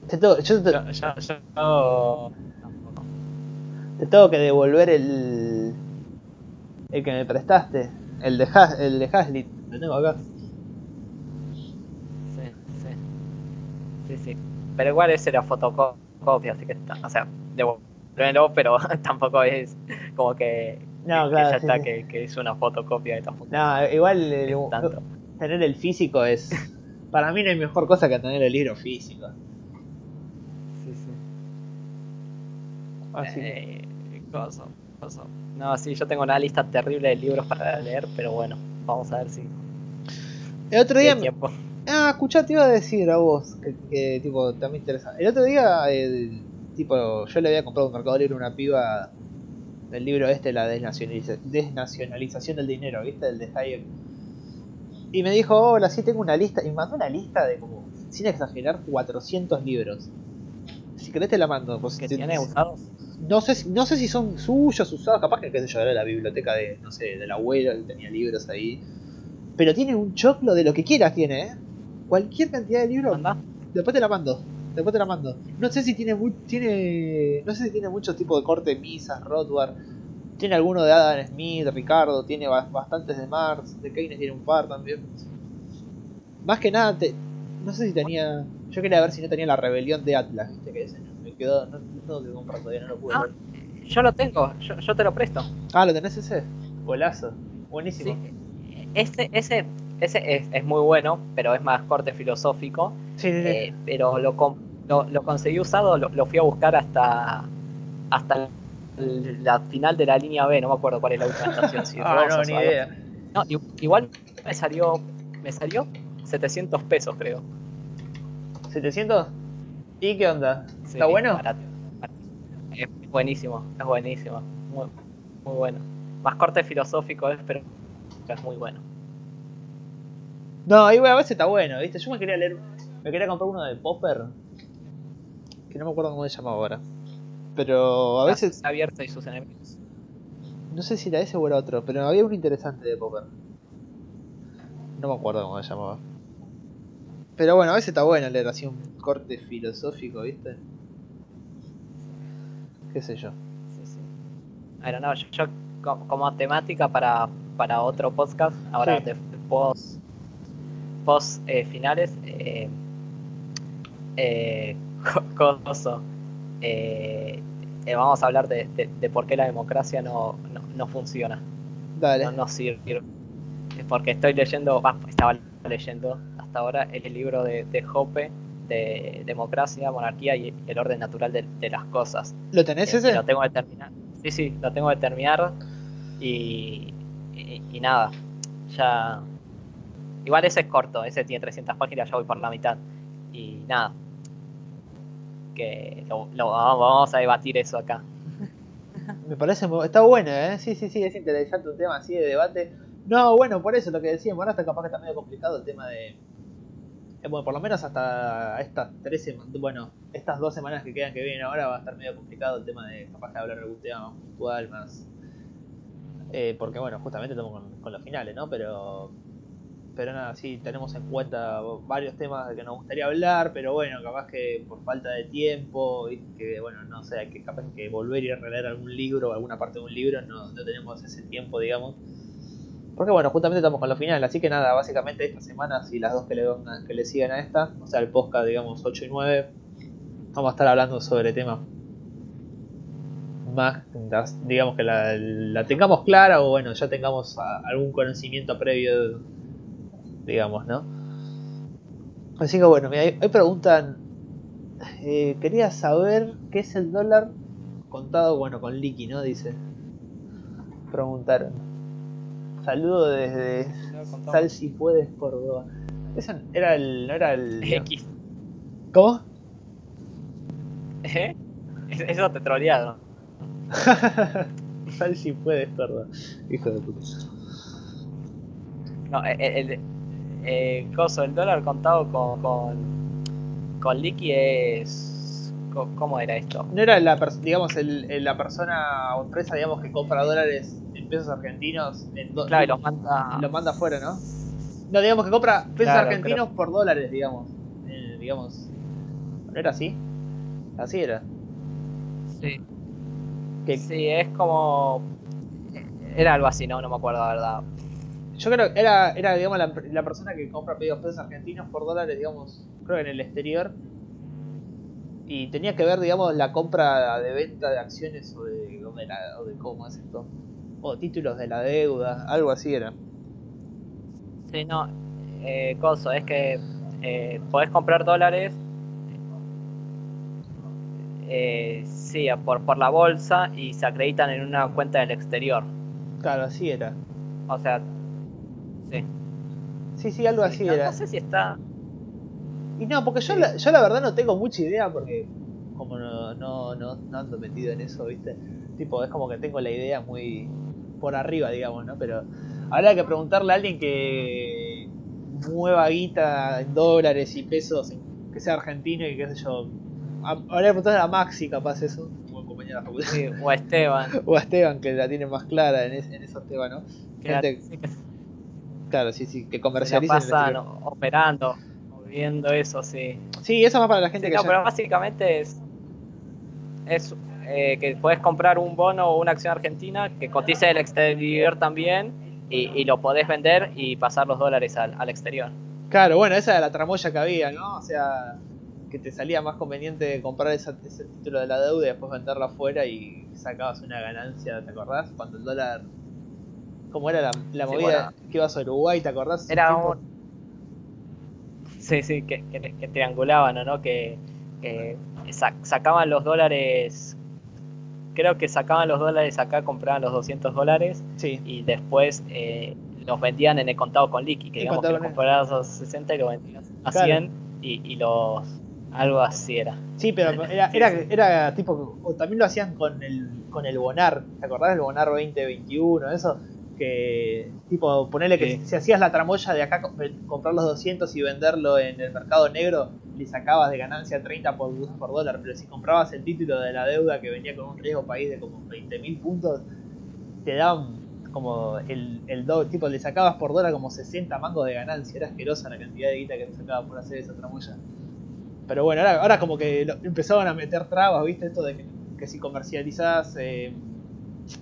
te tengo, yo te, Yo, yo, yo- tampoco. te tengo que devolver el. el que me prestaste, el de, Has, el de Haslit, lo tengo acá. Sí, sí. Sí, sí. Pero igual ese era fotocopia, así que está. O sea, devuélvelo, pero tampoco es como que, No, que claro, ya sí, está, sí. Que, que es una fotocopia de tampoco. No, igual el- tanto. tener el físico es. Para mí no hay mejor cosa que tener el libro físico. Sí, sí. Así que- Eh, coso, coso. No, sí, yo tengo una lista terrible de libros para leer, pero bueno, vamos a ver si El otro día. tiempo. Ah, escuchá, te iba a decir a vos, que, que, tipo, también interesa. El otro día, el, tipo, yo le había comprado un Mercado Libre a una piba del libro este, la desnacionaliza- desnacionalización del dinero, ¿viste? El de Hayek. Y me dijo, hola, sí tengo una lista. Y me mandó una lista de como, sin exagerar, 400 libros. Si querés te la mando. pues, ¿Que si- tiene usados? no sé, si- no sé si son suyos, usados, capaz que qué sé yo, era la biblioteca de, no sé, del abuelo que tenía libros ahí. Pero tiene un choclo de lo que quieras, tiene, ¿eh? Cualquier cantidad de libros. ¿Anda? Después te la mando. Después te la mando. No sé si tiene tiene no sé si tiene muchos tipos de corte Misas, Rothbard. Tiene alguno de Adam Smith, Ricardo, tiene ba- bastantes de Marx, de Keynes tiene un par también. Más que nada te, no sé si tenía yo quería ver si no tenía la rebelión de Atlas, ¿viste? que ese me quedó no, no tengo que comprar todavía, no lo pude Ah, ver. yo lo tengo, yo, yo te lo presto. Ah, ¿lo tenés ese? Golazo. Buenísimo. Sí. Ese, ese, ese es, es muy bueno, pero es más corte filosófico. Sí, sí, sí. eh, pero lo lo, conseguí usado, lo, fui a buscar hasta hasta la final de la línea B, no me acuerdo cuál es la última estación. ah, no, ni idea. No, igual me salió, me salió 700 pesos, creo. ¿700? ¿Y qué onda? ¿Está bueno? Es buenísimo, es buenísimo. Muy, muy bueno. Más corte filosófico es, pero es muy bueno. No, ahí a veces está bueno, ¿viste? Yo me quería leer, me quería comprar uno de Popper, que no me acuerdo cómo se llamaba ahora. Pero a veces... Abierta y sus enemigos. No sé si era ese o era otro, pero había uno interesante de Popper. No me acuerdo cómo se llamaba. Pero bueno, a veces está bueno leer así un corte filosófico, ¿viste? Qué sé yo. Sí, sí. Bueno, no, yo, como temática para, para otro podcast, ahora de, post, post eh, finales, eh, eh, eh, eh, vamos a hablar de, de, por qué la democracia no, no, no funciona. Dale. No, no sirve. Porque estoy leyendo, estaba leyendo hasta ahora el libro de, de Hoppe de democracia, monarquía y el orden natural de, las cosas. ¿Lo tenés ese? Lo tengo que terminar. Sí, sí, lo tengo que terminar y, y, nada, ya... Igual ese es corto, ese tiene 300 páginas, ya voy por la mitad. Y nada, que lo, vamos a debatir eso acá. Me parece, está bueno, ¿eh? Sí, sí, sí, es interesante un tema así de debate no, bueno, por eso lo que decíamos, ahora está capaz que está medio complicado el tema de. Eh, bueno, por lo menos hasta estas tres semanas, bueno, estas dos semanas que quedan que vienen ahora va a estar medio complicado el tema de capaz de hablar de algún tema más puntual, más. Eh, porque bueno, justamente estamos con, los finales, ¿no? Pero. Pero nada, sí, tenemos en cuenta varios temas de que nos gustaría hablar, pero bueno, capaz que por falta de tiempo, que bueno, no sé, que capaz que volver y releer algún libro, alguna parte de un libro, no, no tenemos ese tiempo, digamos. Porque bueno, justamente estamos con los finales, así que nada, básicamente esta semana, si las dos que le, que le siguen a esta, o sea, el podcast, digamos, 8 y 9, vamos a estar hablando sobre temas más, digamos que la, tengamos clara o bueno, ya tengamos algún conocimiento previo, digamos, ¿no? Así que bueno, mira, ahí, preguntan, eh, quería saber qué es el dólar contado, bueno, con liqui, ¿no? Dice. Preguntaron. Saludo desde Sal si puedes Córdoba. Ese era el. no era el. X. ¿Cómo? ¿Eh? Eso te troleado. Sal si puedes Córdoba. Hijo de puta. No, el, el, eh, coso, el dólar contado con, con, con liqui es. ¿Cómo era esto? No era la, digamos, el, la persona o empresa digamos, que compra dólares pesos argentinos en Claro, y los manda. Los manda afuera, ¿no? No, digamos que compra pesos argentinos por dólares, digamos. Eh, digamos. ¿No era así? Así era. Sí. Sí, es como. Era algo así, no, no me acuerdo la verdad. Yo creo que era, era digamos, la, la persona que compra pedidos pesos argentinos por dólares, digamos, creo que en el exterior. Y tenía que ver, digamos, la compra de venta de acciones o de, o de cómo es esto o títulos de la deuda, algo así era. Sí, no, eh, coso, es que eh, podés comprar dólares, eh, sí, por, por la bolsa y se acreditan en una cuenta del exterior. Claro, así era. O sea. Sí, sí, algo así era. No sé si está... Y no, porque yo, la, yo la verdad no tengo mucha idea porque como no, no, no, no ando metido en eso, ¿viste? Tipo, es como que tengo la idea muy, por arriba, digamos, ¿no? Pero habrá que preguntarle a alguien que mueva guita en dólares y pesos, que sea argentino y qué sé yo. Habría que preguntarle a Maxi, capaz eso, compañera o a Esteban. o a Esteban, que la tiene más clara en, en esos temas, ¿no? Claro, sí, sí, que comercializa. pasan operando, viendo eso, sí. Sí, eso va para la gente que. No, pero básicamente es. Es eh, que puedes comprar un bono o una acción argentina que cotice del exterior también y, lo podés vender y pasar los dólares al, exterior. Claro, bueno, esa era la tramoya que había, ¿no? O sea, que te salía más conveniente comprar ese título de la deuda y después venderlo afuera y sacabas una ganancia, ¿te acordás? Cuando el dólar... ¿Cómo era la, movida que ibas a Uruguay, te acordás? Era un... Sí, sí, que, que, triangulaban, ¿no? Que que sacaban los dólares, creo que sacaban los dólares acá, compraban los 200 dólares y después eh, los vendían en el contado con liqui, que digamos que los comprabas a 60 y lo vendías a 100 y, los algo así era. Sí, pero era, era, era tipo, o también lo hacían con el, con el Bonar, ¿te acordás del Bonar 2021? Eso, que tipo ponerle que si hacías la tramoya de acá comprar los 200 y venderlo en el mercado negro le sacabas de ganancia 30 por, por dólar pero si comprabas el título de la deuda que venía con un riesgo país de como 20.000 puntos te daban como el, el tipo le sacabas por dólar como 60 mangos de ganancia. Era asquerosa la cantidad de guita que te sacabas por hacer esa tramoya. Pero bueno ahora, ahora como que empezaban a meter trabas viste esto de que, si comercializás eh,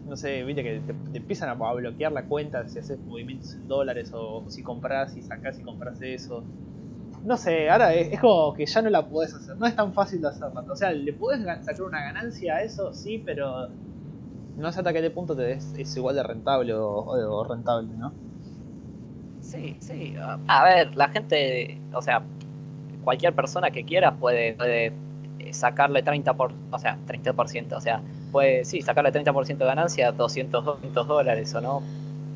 no sé, viste que te, empiezan a, bloquear la cuenta si haces movimientos en dólares o, si compras y sacas y compras eso. No sé, ahora es, como que ya no la podés hacer, no es tan fácil de hacerla. O sea, le podés sacar una ganancia a eso, sí, pero no sé hasta qué punto te es igual de rentable o, rentable, ¿no? Sí, sí. A ver, la gente, o sea, cualquier persona que quiera puede, puede sacarle 30 por, o sea, 30%, o sea, sí, sacarle 30% de ganancia, 200, 200 dólares o no.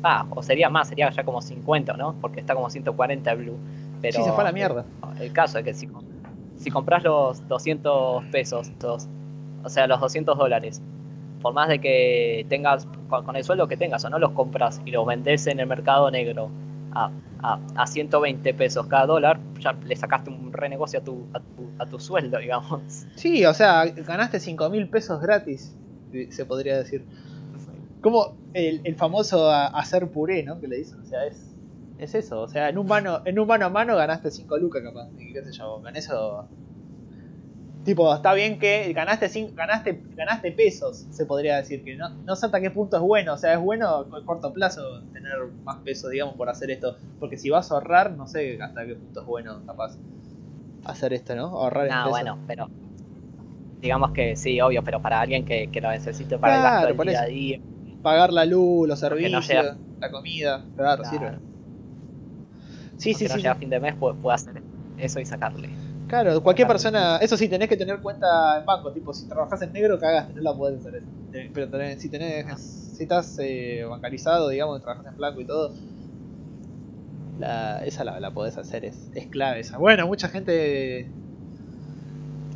Ah, o sería más, sería ya como 50, ¿no? Porque está como 140 Blue. Pero sí, se fue a la mierda. El, caso es que si, si compras los 200 pesos, o sea, los 200 dólares, por más de que tengas, con, el sueldo que tengas o no los compras y los vendes en el mercado negro a, a, a 120 pesos cada dólar, ya le sacaste un renegocio a tu, a tu, a tu sueldo, digamos. Sí, o sea, ganaste 5 mil pesos gratis se podría decir. Como el, el famoso hacer puré, ¿no? Que le dicen, o sea, es, es eso, o sea, en un mano, en un mano a mano ganaste 5 lucas capaz, y qué sé yo, con eso... Tipo, está bien que ganaste cinco, ganaste ganaste pesos, se podría decir, que no, no sé hasta qué punto es bueno, o sea, es bueno a corto plazo tener más pesos, digamos, por hacer esto, porque si vas a ahorrar, no sé hasta qué punto es bueno, capaz, hacer esto, ¿no? Ahorrar en no, bueno, pero digamos que sí, obvio, pero para alguien que, que lo necesite para el gasto del día a día. Pagar la luz, los servicios, la comida, claro, sirve. Sí, sí, sí. a fin de mes puede, hacer eso y sacarle. Claro, cualquier persona, eso sí, tenés que tener cuenta en banco, tipo, si trabajas en negro, cagaste, no la podés hacer eso. Pero tenés, si tenés, si estás eh, bancarizado, digamos, trabajas en blanco y todo, la, esa la, la podés hacer, es, es clave esa. Bueno, mucha gente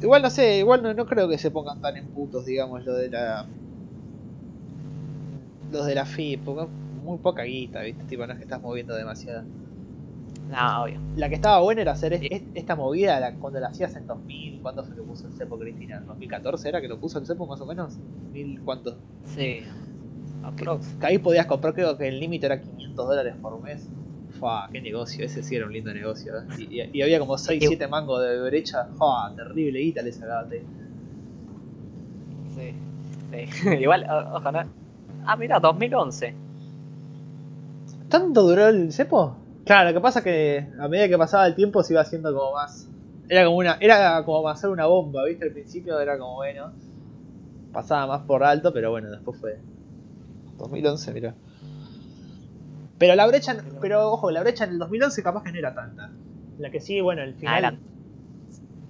Igual no sé, igual no, no creo que se pongan tan en putos, digamos, lo de la. Los de la FIP, porque muy poca guita, ¿viste? Tipo, no es que estás moviendo demasiado. No, obvio. La que estaba buena era hacer esta movida la, cuando la hacías en 2000. ¿Cuándo fue que puso el cepo Cristina? ¿2014 era que lo puso el cepo más o menos? ¿Mil cuánto? Sí. Que, ahí podías comprar, creo que el límite era 500 dólares por mes. Fua, qué negocio, ese sí era un lindo negocio. ¿eh? Y, había como 6, 7 mangos de brecha. Fua, terrible guita le sacaba Sí, sí. Igual, ojalá. Ah, mira, 2011. ¿Tanto duró el cepo? Claro, lo que pasa es que a medida que pasaba el tiempo se iba haciendo como más. Era como una. Era como hacer una bomba, ¿viste? Al principio era como bueno. Pasaba más por alto, pero bueno, después fue. 2011, mira. Pero la brecha, pero ojo, la brecha en el 2011 capaz que no era tanta. La que sí, bueno, el ah, final.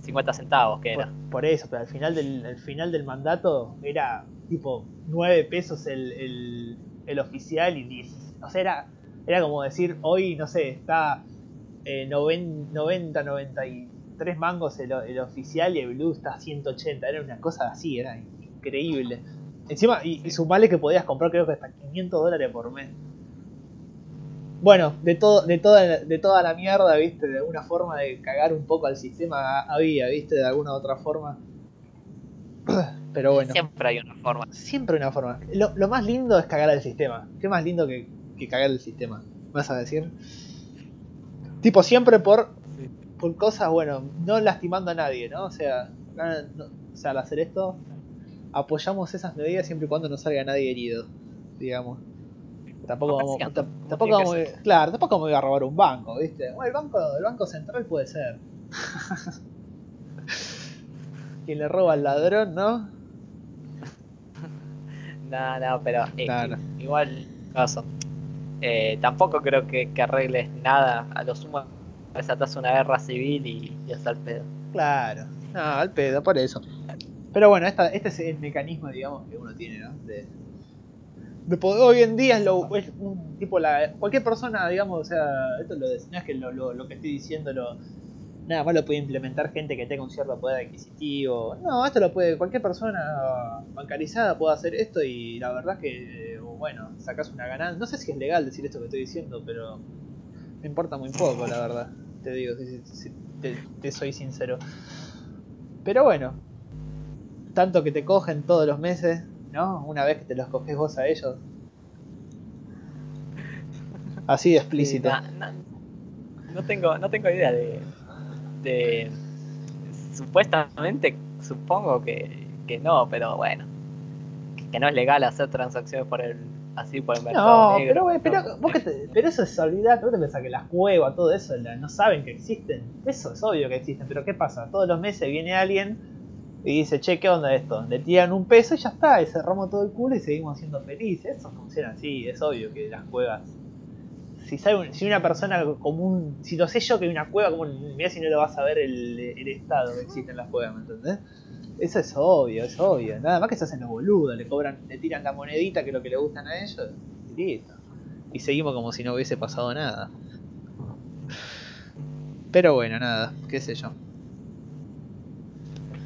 50 centavos que era. Por, eso, pero al final del, final del mandato era tipo 9 pesos el, el, oficial y 10. O sea, era, era como decir, hoy, no sé, está eh, 90, 93 mangos el, el, oficial y el blue está a 180. Era una cosa así, era increíble. Encima, y, y sumale que podías comprar creo que hasta 500 dólares por mes bueno, de todo, de toda, de toda la mierda, viste, de alguna forma de cagar un poco al sistema había, viste, de alguna otra forma. Pero bueno. Siempre hay una forma. Siempre hay una forma. Lo, más lindo es cagar al sistema. ¿Qué más lindo que, cagar el sistema? ¿Vas a decir? Tipo, siempre por, por cosas, bueno, no lastimando a nadie, ¿no? O sea, o sea, al hacer esto, apoyamos esas medidas siempre y cuando no salga nadie herido, digamos. Tampoco vamos, tampoco vamos, claro, tampoco voy a robar un banco, ¿viste? Bueno, el banco, el banco central puede ser. Quien le roba al ladrón, ¿no? no, no, pero eh, igual caso. Eh, tampoco creo que, arregles nada. A lo sumo desatas una guerra civil y, y hasta el pedo. Claro. No, al pedo, por eso. Pero bueno, esta, este es el mecanismo, digamos, que uno tiene, ¿no? De, hoy en día es, lo, es un tipo, la, cualquier persona, digamos, o sea, esto lo, no es que lo, lo, que estoy diciendo lo, nada más lo puede implementar gente que tenga un cierto poder adquisitivo. No, esto lo puede, cualquier persona bancarizada puede hacer esto y la verdad es que, bueno, sacas una ganancia. No sé si es legal decir esto que estoy diciendo, pero me importa muy poco, la verdad. Te digo, si, te soy sincero. Pero bueno, tanto que te cogen todos los meses, ¿no? Una vez que te los coges vos a ellos. Así de explícito. no, tengo, no tengo idea de, de supuestamente supongo que, que no, pero bueno, que no es legal hacer transacciones por el así por el mercado no, negro. Pero, pero, vos que pero eso es olvidar, ¿vos te pensás que las cuevas, todo eso, no saben que existen? Eso es obvio que existen, pero ¿qué pasa? Todos los meses viene alguien y dice, che, ¿qué onda esto? Le tiran un peso y ya está, y cerramos todo el culo y seguimos siendo felices. Eso funciona así, es obvio que las cuevas. Si, sabe, si una persona común, si lo sé yo que hay una cueva común, mira si no lo vas a ver el, estado que existe en las cuevas, ¿me entendés? Eso es obvio, es obvio. Nada más que se hacen los boludos, le cobran, le tiran la monedita que es lo que le gustan a ellos. Y seguimos como si no hubiese pasado nada. Pero bueno, nada, qué sé yo.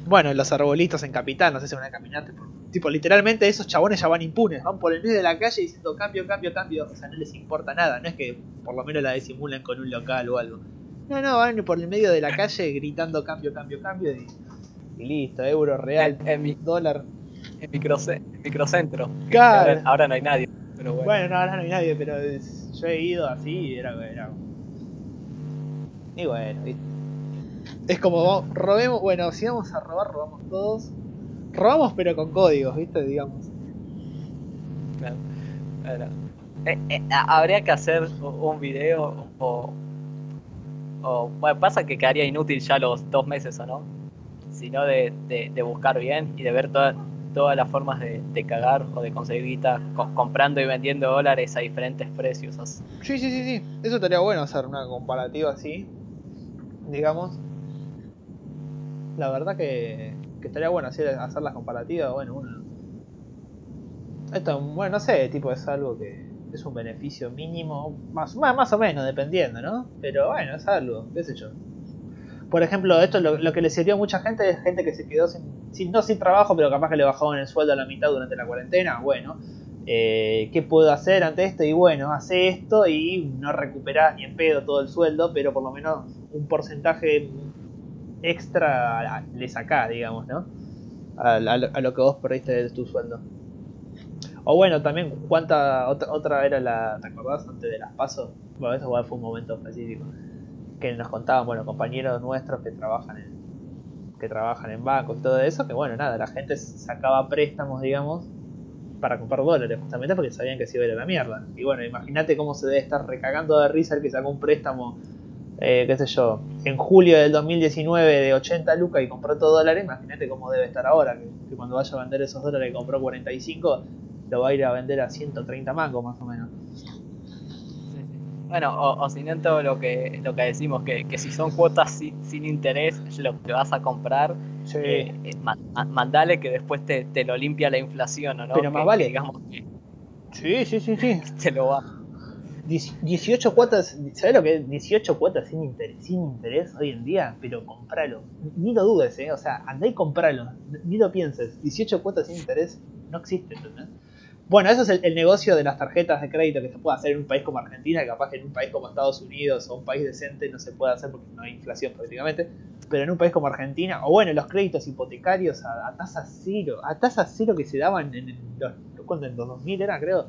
Bueno, los arbolitos en Capital, no sé si van a caminar. Tipo, literalmente esos chabones ya van impunes, van por el medio de la calle diciendo cambio, cambio, cambio. O sea, no les importa nada, no es que por lo menos la disimulen con un local o algo. No, no, van por el medio de la calle gritando cambio, cambio, cambio. Y y listo, euro real, en, mi, dólar. En microcentro. Claro. Ahora, no hay nadie. Pero bueno. ahora no hay nadie, pero yo he ido así y era, era. Y bueno, es como robemos, bueno, si vamos a robar, robamos todos. Robamos pero con códigos, ¿viste? Digamos. Claro. Eh, eh, habría que hacer un video o, o bueno, pasa que quedaría inútil ya los dos meses o no sino de, de, buscar bien y de ver todas las formas de, cagar o de conseguir guita comprando y vendiendo dólares a diferentes precios. Sí, sí, sí, sí. Eso estaría bueno hacer una comparativa así, digamos. La verdad que, estaría bueno hacer, las comparativas. Bueno, uno. Esto, bueno, no sé, tipo, es algo que es un beneficio mínimo, más, más, más o menos, dependiendo, ¿no? Pero bueno, es algo, qué sé yo por ejemplo, esto lo, lo que le sirvió a mucha gente es gente que se quedó sin, no sin trabajo, pero capaz que le bajaron el sueldo a la mitad durante la cuarentena. Bueno, eh, ¿qué puedo hacer ante esto? Y bueno, hace esto y no recuperás ni en pedo todo el sueldo, pero por lo menos un porcentaje extra le sacás, digamos, ¿no? A, lo que vos perdiste de tu sueldo. O bueno, también, ¿cuánta otra, era la. ¿Te acordás antes de las pasos? Bueno, eso fue un momento específico que nos contaban, bueno, compañeros nuestros que trabajan en que trabajan en bancos y todo eso, que bueno, nada, la gente sacaba préstamos, digamos, para comprar dólares, justamente porque sabían que se iba a ir a la mierda. Y bueno, imagínate cómo se debe estar recagando de risa el que sacó un préstamo, eh, qué sé yo, en julio del 2019 de 80 lucas y compró todo dólares, imagínate cómo debe estar ahora, que, cuando vaya a vender esos dólares que compró 45, lo va a ir a vender a 130 mangos más o menos. Bueno, o, si no todo lo que, lo que decimos, que, que si son cuotas sin, interés, lo que vas a comprar, eh, eh, mandale que después te, te, lo limpia la inflación, ¿o no? Pero más vale. digamos sí, sí, sí, sí. Te lo va. 18 cuotas, ¿sabes lo que es? 18 cuotas sin interés, sin interés hoy en día, pero compralo. Ni lo dudes, ¿eh? O sea, andá y compralo. Ni lo pienses. 18 cuotas sin interés no existe, ¿entendés? Bueno, eso es el, negocio de las tarjetas de crédito que se puede hacer en un país como Argentina, capaz que en un país como Estados Unidos o un país decente no se puede hacer porque no hay inflación prácticamente, pero en un país como Argentina, o bueno, los créditos hipotecarios a, tasa cero, a tasa cero que se daban en, los, en los 2000 era, creo.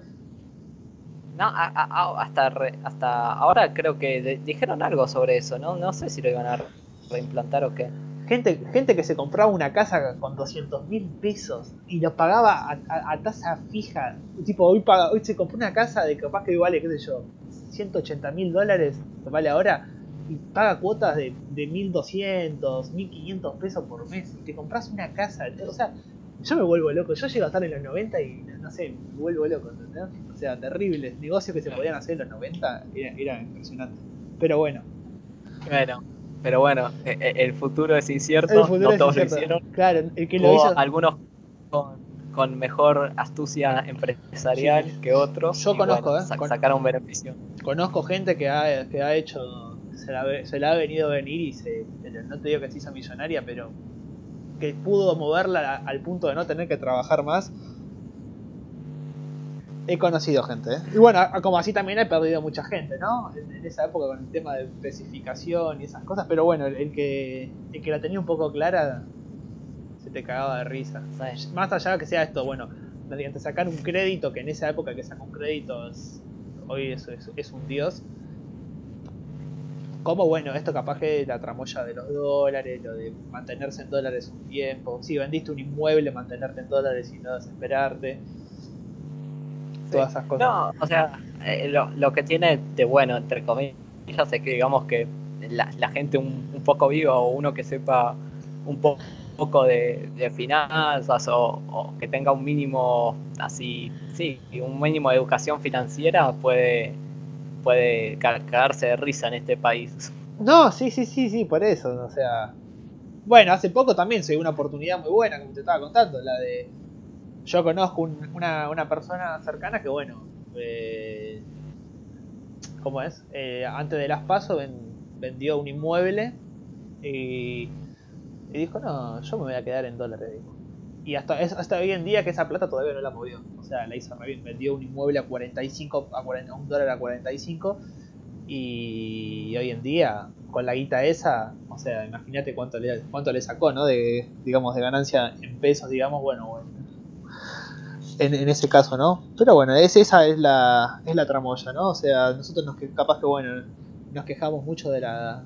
No, hasta, hasta ahora creo que dijeron algo sobre eso, ¿no? No sé si lo iban a reimplantar o qué. Gente, gente que se compraba una casa con 200 mil pesos y lo pagaba a, tasa fija. Tipo, hoy, paga, hoy se compró una casa de capaz que vale, qué sé yo, 180 mil dólares, vale ahora, y paga cuotas de, de 1200, 1500 pesos por mes. Y te compras una casa. O sea, yo me vuelvo loco. Yo llego a estar en los 90 y no sé, me vuelvo loco. ¿entendés? O sea, terribles negocios que se podían hacer en los 90 era, era impresionante. Pero bueno. Bueno, pero bueno, e, e, el futuro es incierto, no todos lo hicieron. Claro, el que lo hizo. Algunos con, mejor astucia empresarial que otros. Yo conozco, ¿eh? sacaron beneficio. Conozco gente que ha, que ha hecho, se la, se la ha venido a venir y se, no te digo que se hizo millonaria, pero que pudo moverla al punto de no tener que trabajar más he conocido gente, ¿eh? Y bueno, como así también he perdido mucha gente, ¿no? En, esa época con el tema de especificación y esas cosas, pero bueno, el, que, el que la tenía un poco clara se te cagaba de risa. Más allá que sea esto, bueno, mediante sacar un crédito, que en esa época que saca un crédito hoy es, es, un dios. Como bueno, esto capaz que la tramoya de los dólares, lo de mantenerse en dólares un tiempo. Si vendiste un inmueble, mantenerte en dólares y no desesperarte todas esas cosas. No, o sea, eh, lo, que tiene de bueno, entre comillas, es que digamos que la, gente un, poco viva o uno que sepa un poco de, finanzas o, que tenga un mínimo así, sí, un mínimo de educación financiera puede, puede cagarse de risa en este país. No, sí, sí, sí, sí, por eso, o sea... Bueno, hace poco también se dio una oportunidad muy buena, como te estaba contando, la de yo conozco una, una, persona cercana que, bueno, eh, ¿cómo es? Eh, antes de las pasos vendió un inmueble y, y, dijo, no, yo me voy a quedar en dólares. Y hasta, hasta hoy en día que esa plata todavía no la movió. O sea, la hizo re bien. Vendió un inmueble a 45, a 40, un dólar a 45 y hoy en día con la guita esa, o sea, imagínate cuánto le, cuánto le sacó, ¿no? De, digamos, de ganancia en pesos, digamos, bueno, bueno en, ese caso, ¿no? Pero bueno, es, esa es la, es la tramoya, ¿no? O sea, nosotros nos capaz que, bueno, nos quejamos mucho de la...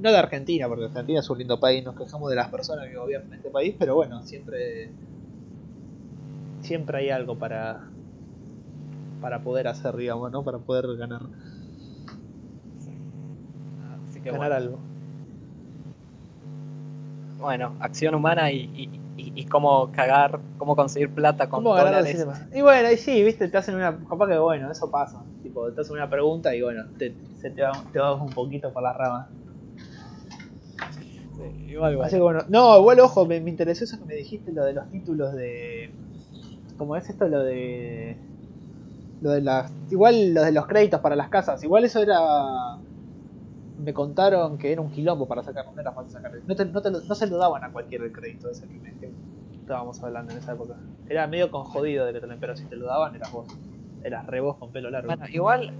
No de Argentina, porque Argentina es un lindo país, nos quejamos de las personas que gobiernan este país, pero bueno, siempre... Siempre hay algo para... Para poder hacer, digamos, ¿no? Para poder ganar. Así que ganar algo. Bueno, acción humana y y, cómo cagar, cómo conseguir plata con dólares. Y bueno, y sí, viste, te hacen una. Capaz que bueno, eso pasa. Tipo, te hacen una pregunta y bueno, te, se te va, te va un poquito por las ramas. Sí, igual, igual. Así que bueno, no, igual ojo, me, me interesó eso que me dijiste, lo de los títulos de. ¿Cómo es esto? Lo de. Lo de las. Igual lo de los créditos para las casas. Igual eso era me contaron que era un quilombo para sacar, no era fácil sacar. No, no, se lo daban a cualquier crédito ese que, que, estábamos hablando en esa época. Era medio con jodido de que te lo, pero si te lo daban eras vos. Eras re vos con pelo largo. Bueno, igual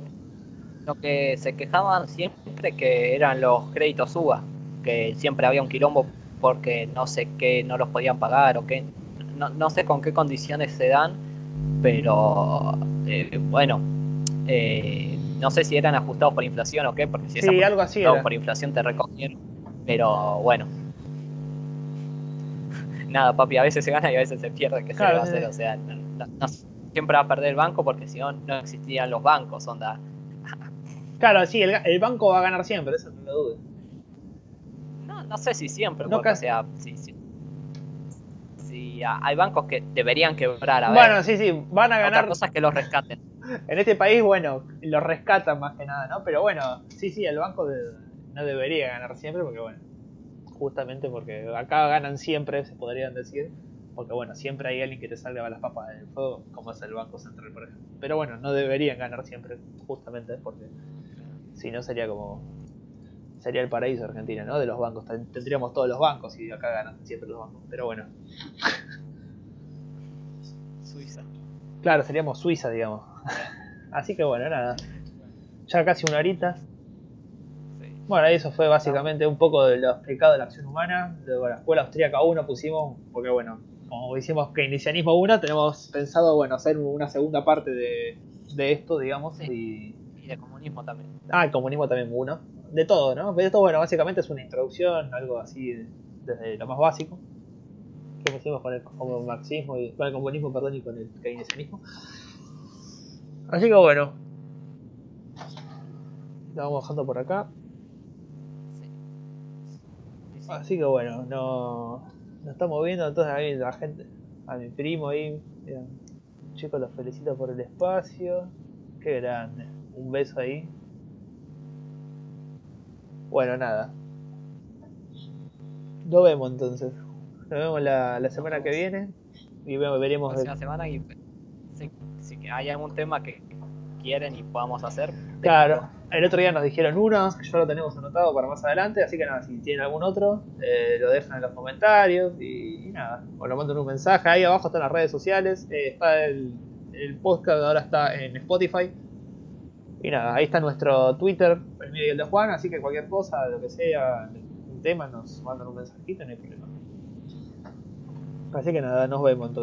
lo que se quejaban siempre que eran los créditos UBA, que siempre había un quilombo porque no sé qué no los podían pagar o qué. No, no sé con qué condiciones se dan, pero eh, bueno, eh, no sé si eran ajustados por inflación o qué, porque si es algo así por inflación te recogieron. Pero bueno. Nada, papi, a veces se gana y a veces se pierde, que se va a hacer. O sea, no, siempre va a perder el banco porque si no, no existirían los bancos, onda. Claro, sí, el, banco va a ganar siempre, eso no lo dudes. No, no sé si siempre, porque, o sea, sí, sí. Sí, hay bancos que deberían quebrar. A bueno, sí, sí, van a ganar. Otra cosa es que los rescaten en este país, bueno, lo rescatan más que nada, ¿no? Pero bueno, sí, sí, el banco no debería ganar siempre porque, bueno, justamente porque acá ganan siempre, se podrían decir, porque, bueno, siempre hay alguien que te salga las papas del fuego, como es el Banco Central, por ejemplo. Pero bueno, no deberían ganar siempre, justamente porque si no sería como... Sería el paraíso de Argentina, ¿no? De los bancos. Tendríamos todos los bancos y acá ganan siempre los bancos. Pero bueno. Suiza. Claro, seríamos Suiza, digamos. Así que bueno, nada. Ya casi una horita. Bueno, eso fue básicamente un poco de lo explicado de la acción humana. De la escuela austríaca 1 pusimos, porque bueno, como hicimos keynesianismo 1, tenemos pensado, bueno, hacer una segunda parte de, esto, digamos. Y... de comunismo también. Ah, el comunismo también uno. De todo, ¿no? Pero esto, bueno, básicamente es una introducción, algo así desde lo más básico. Que hicimos con el, marxismo y con el comunismo, perdón, y con el keynesianismo. Así que bueno. La vamos bajando por acá. Así que bueno, no, nos estamos viendo entonces ahí la gente, a mi primo ahí, chicos los felicito por el espacio, qué grande, un beso ahí. Bueno, nada, Nos vemos entonces. Nos vemos la, la semana que viene y veremos. La semana y si, si hay algún tema que quieren y podamos hacer. Claro, el otro día nos dijeron uno, ya lo tenemos anotado para más adelante, así que nada, si tienen algún otro, eh, lo dejan en los comentarios y, nada, o lo mandan un mensaje. Ahí abajo están las redes sociales, eh, está el, el podcast, ahora está en Spotify. Y nada, ahí está nuestro Twitter, el mío y el de Juan, así que cualquier cosa, lo que sea, un tema, nos mandan un mensajito, no hay problema. Así que nada, nos vemos entonces.